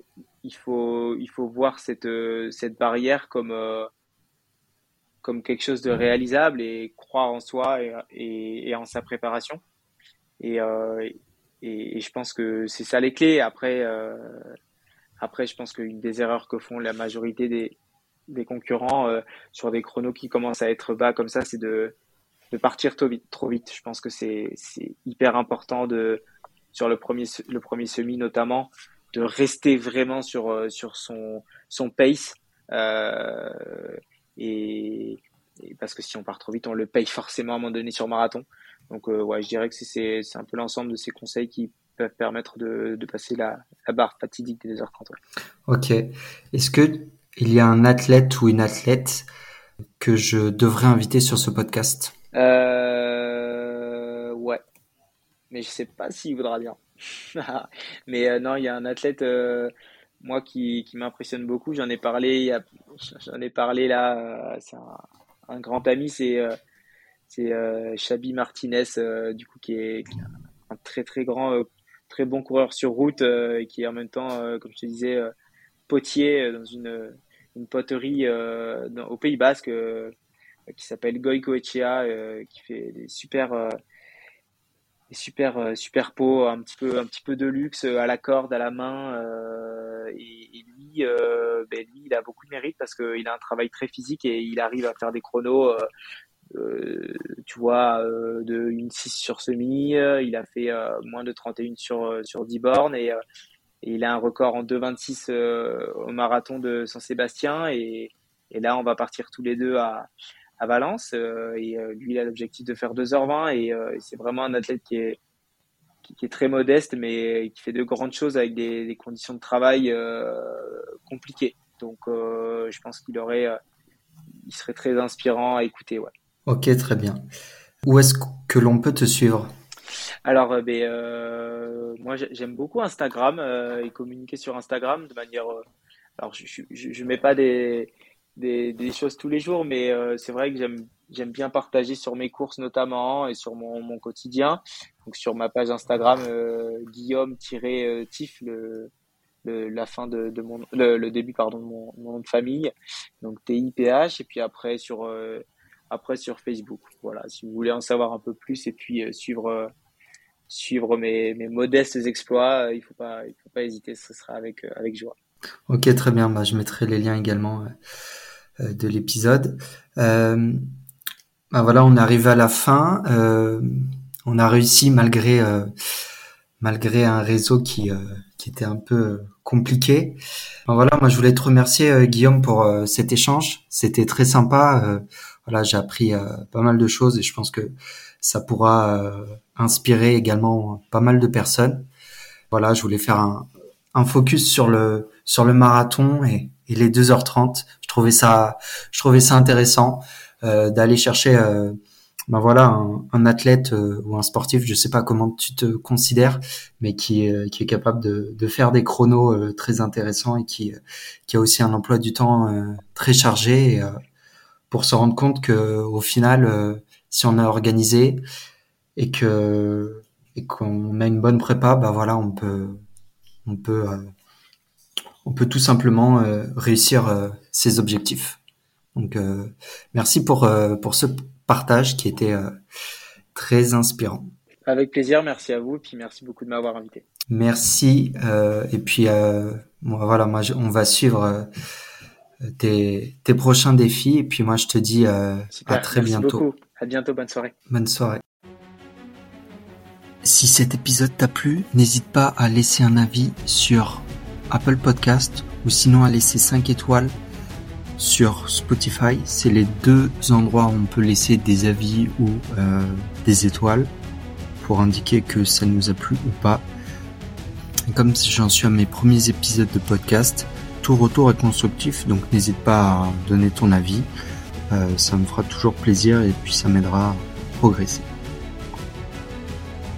S3: il faut il faut voir cette cette barrière comme euh, comme quelque chose de réalisable et croire en soi et, et, et en sa préparation. Et, euh, et, je pense que c'est ça les clés. Après, euh, après, je pense qu'une des erreurs que font la majorité des, des concurrents euh, sur des chronos qui commencent à être bas comme ça, c'est de, de partir trop vite, trop vite. Je pense que c'est hyper important de sur le premier le premier semi notamment de rester vraiment sur sur son son pace euh, et, et, parce que si on part trop vite, on le paye forcément à un moment donné sur marathon. Donc euh, ouais, je dirais que c'est un peu l'ensemble de ces conseils qui peuvent permettre de, de passer la, la, barre fatidique des 2h30.
S2: Ok. Est-ce que il y a un athlète ou une athlète que je devrais inviter sur ce podcast?
S3: Euh, Ouais. Mais je sais pas s'il voudra bien. Mais euh, non, il y a un athlète, euh, moi, qui, qui m'impressionne beaucoup. J'en ai parlé, j'en ai parlé là. Euh, c'est un, grand ami, c'est c'est euh, Chabi Martinez, euh, du coup, qui est, un très très grand, très bon coureur sur route, et qui est en même temps, comme je te disais, potier dans une, une poterie au Pays Basque qui s'appelle Goico Echea, qui fait des super super super pots, un petit peu un petit peu de luxe à la corde, à la main. Euh, et, et, lui, euh, ben lui, il a beaucoup de mérite parce qu'il a un travail très physique et il arrive à faire des chronos euh, tu vois, euh, de une 6 sur semi, euh, il a fait moins de 31 sur, sur 10 bornes et, et il a un record en 2,26 au marathon de Saint-Sébastien et, et, là on va partir tous les deux à, à Valence et lui il a l'objectif de faire 2h20 et, c'est vraiment un athlète qui est, qui, qui, est très modeste mais qui fait de grandes choses avec des, des conditions de travail compliquées. Donc je pense qu'il aurait, il serait très inspirant à écouter. Ouais.
S2: Ok, très bien. Où est-ce que l'on peut te suivre?
S3: Alors, euh, ben, euh, moi j'aime beaucoup Instagram euh, et communiquer sur Instagram de manière. Euh, alors, je, je, mets pas des, des, des, choses tous les jours, mais euh, c'est vrai que j'aime j'aime bien partager sur mes courses notamment et sur mon, mon quotidien. Donc sur ma page Instagram Guillaume-Tif le, le, la fin de, de mon le, le, début pardon de mon, mon, nom de famille donc TIPH et puis après sur après sur Facebook. Voilà, si vous voulez en savoir un peu plus et puis euh, suivre euh, suivre mes, mes modestes exploits, euh, il faut pas il faut pas hésiter, ce sera avec avec joie.
S2: Ok, très bien. Bah, je mettrai les liens également de l'épisode. Euh, bah, voilà, on est arrivé à la fin. Euh, on a réussi malgré malgré un réseau qui qui était un peu compliqué. Bah, voilà, moi je voulais te remercier Guillaume pour cet échange. C'était très sympa voilà, j'ai appris euh, pas mal de choses et je pense que ça pourra euh, inspirer également pas mal de personnes. Voilà, je voulais faire un, un focus sur le sur le marathon et, et les 2h30. Ça je trouvais ça intéressant euh, d'aller chercher euh, ben voilà un, athlète euh, ou un sportif, je sais pas comment tu te considères, mais qui euh, est capable de, faire des chronos euh, très intéressants et qui a aussi un emploi du temps très chargé. Pour se rendre compte que au final si on a organisé et qu'on a une bonne prépa, bah voilà, on peut on peut on peut tout simplement réussir ses objectifs. Donc merci pour pour ce partage qui était euh, très inspirant.
S3: Avec plaisir, merci à vous, et puis merci beaucoup de m'avoir invité.
S2: Merci, euh, et puis euh, voilà, moi on va suivre tes, tes, prochains défis, et puis moi je te dis à très
S3: merci
S2: bientôt.
S3: Beaucoup. À bientôt, bonne soirée.
S2: Bonne soirée. Si cet épisode t'a plu, n'hésite pas à laisser un avis sur Apple Podcast ou sinon à laisser 5 étoiles sur Spotify. C'est les deux endroits où on peut laisser des avis ou euh, des étoiles pour indiquer que ça nous a plu ou pas. Et comme j'en suis à mes premiers épisodes de podcast, tout retour est constructif, donc n'hésite pas à donner ton avis. Euh, ça me fera toujours plaisir et puis ça m'aidera à progresser.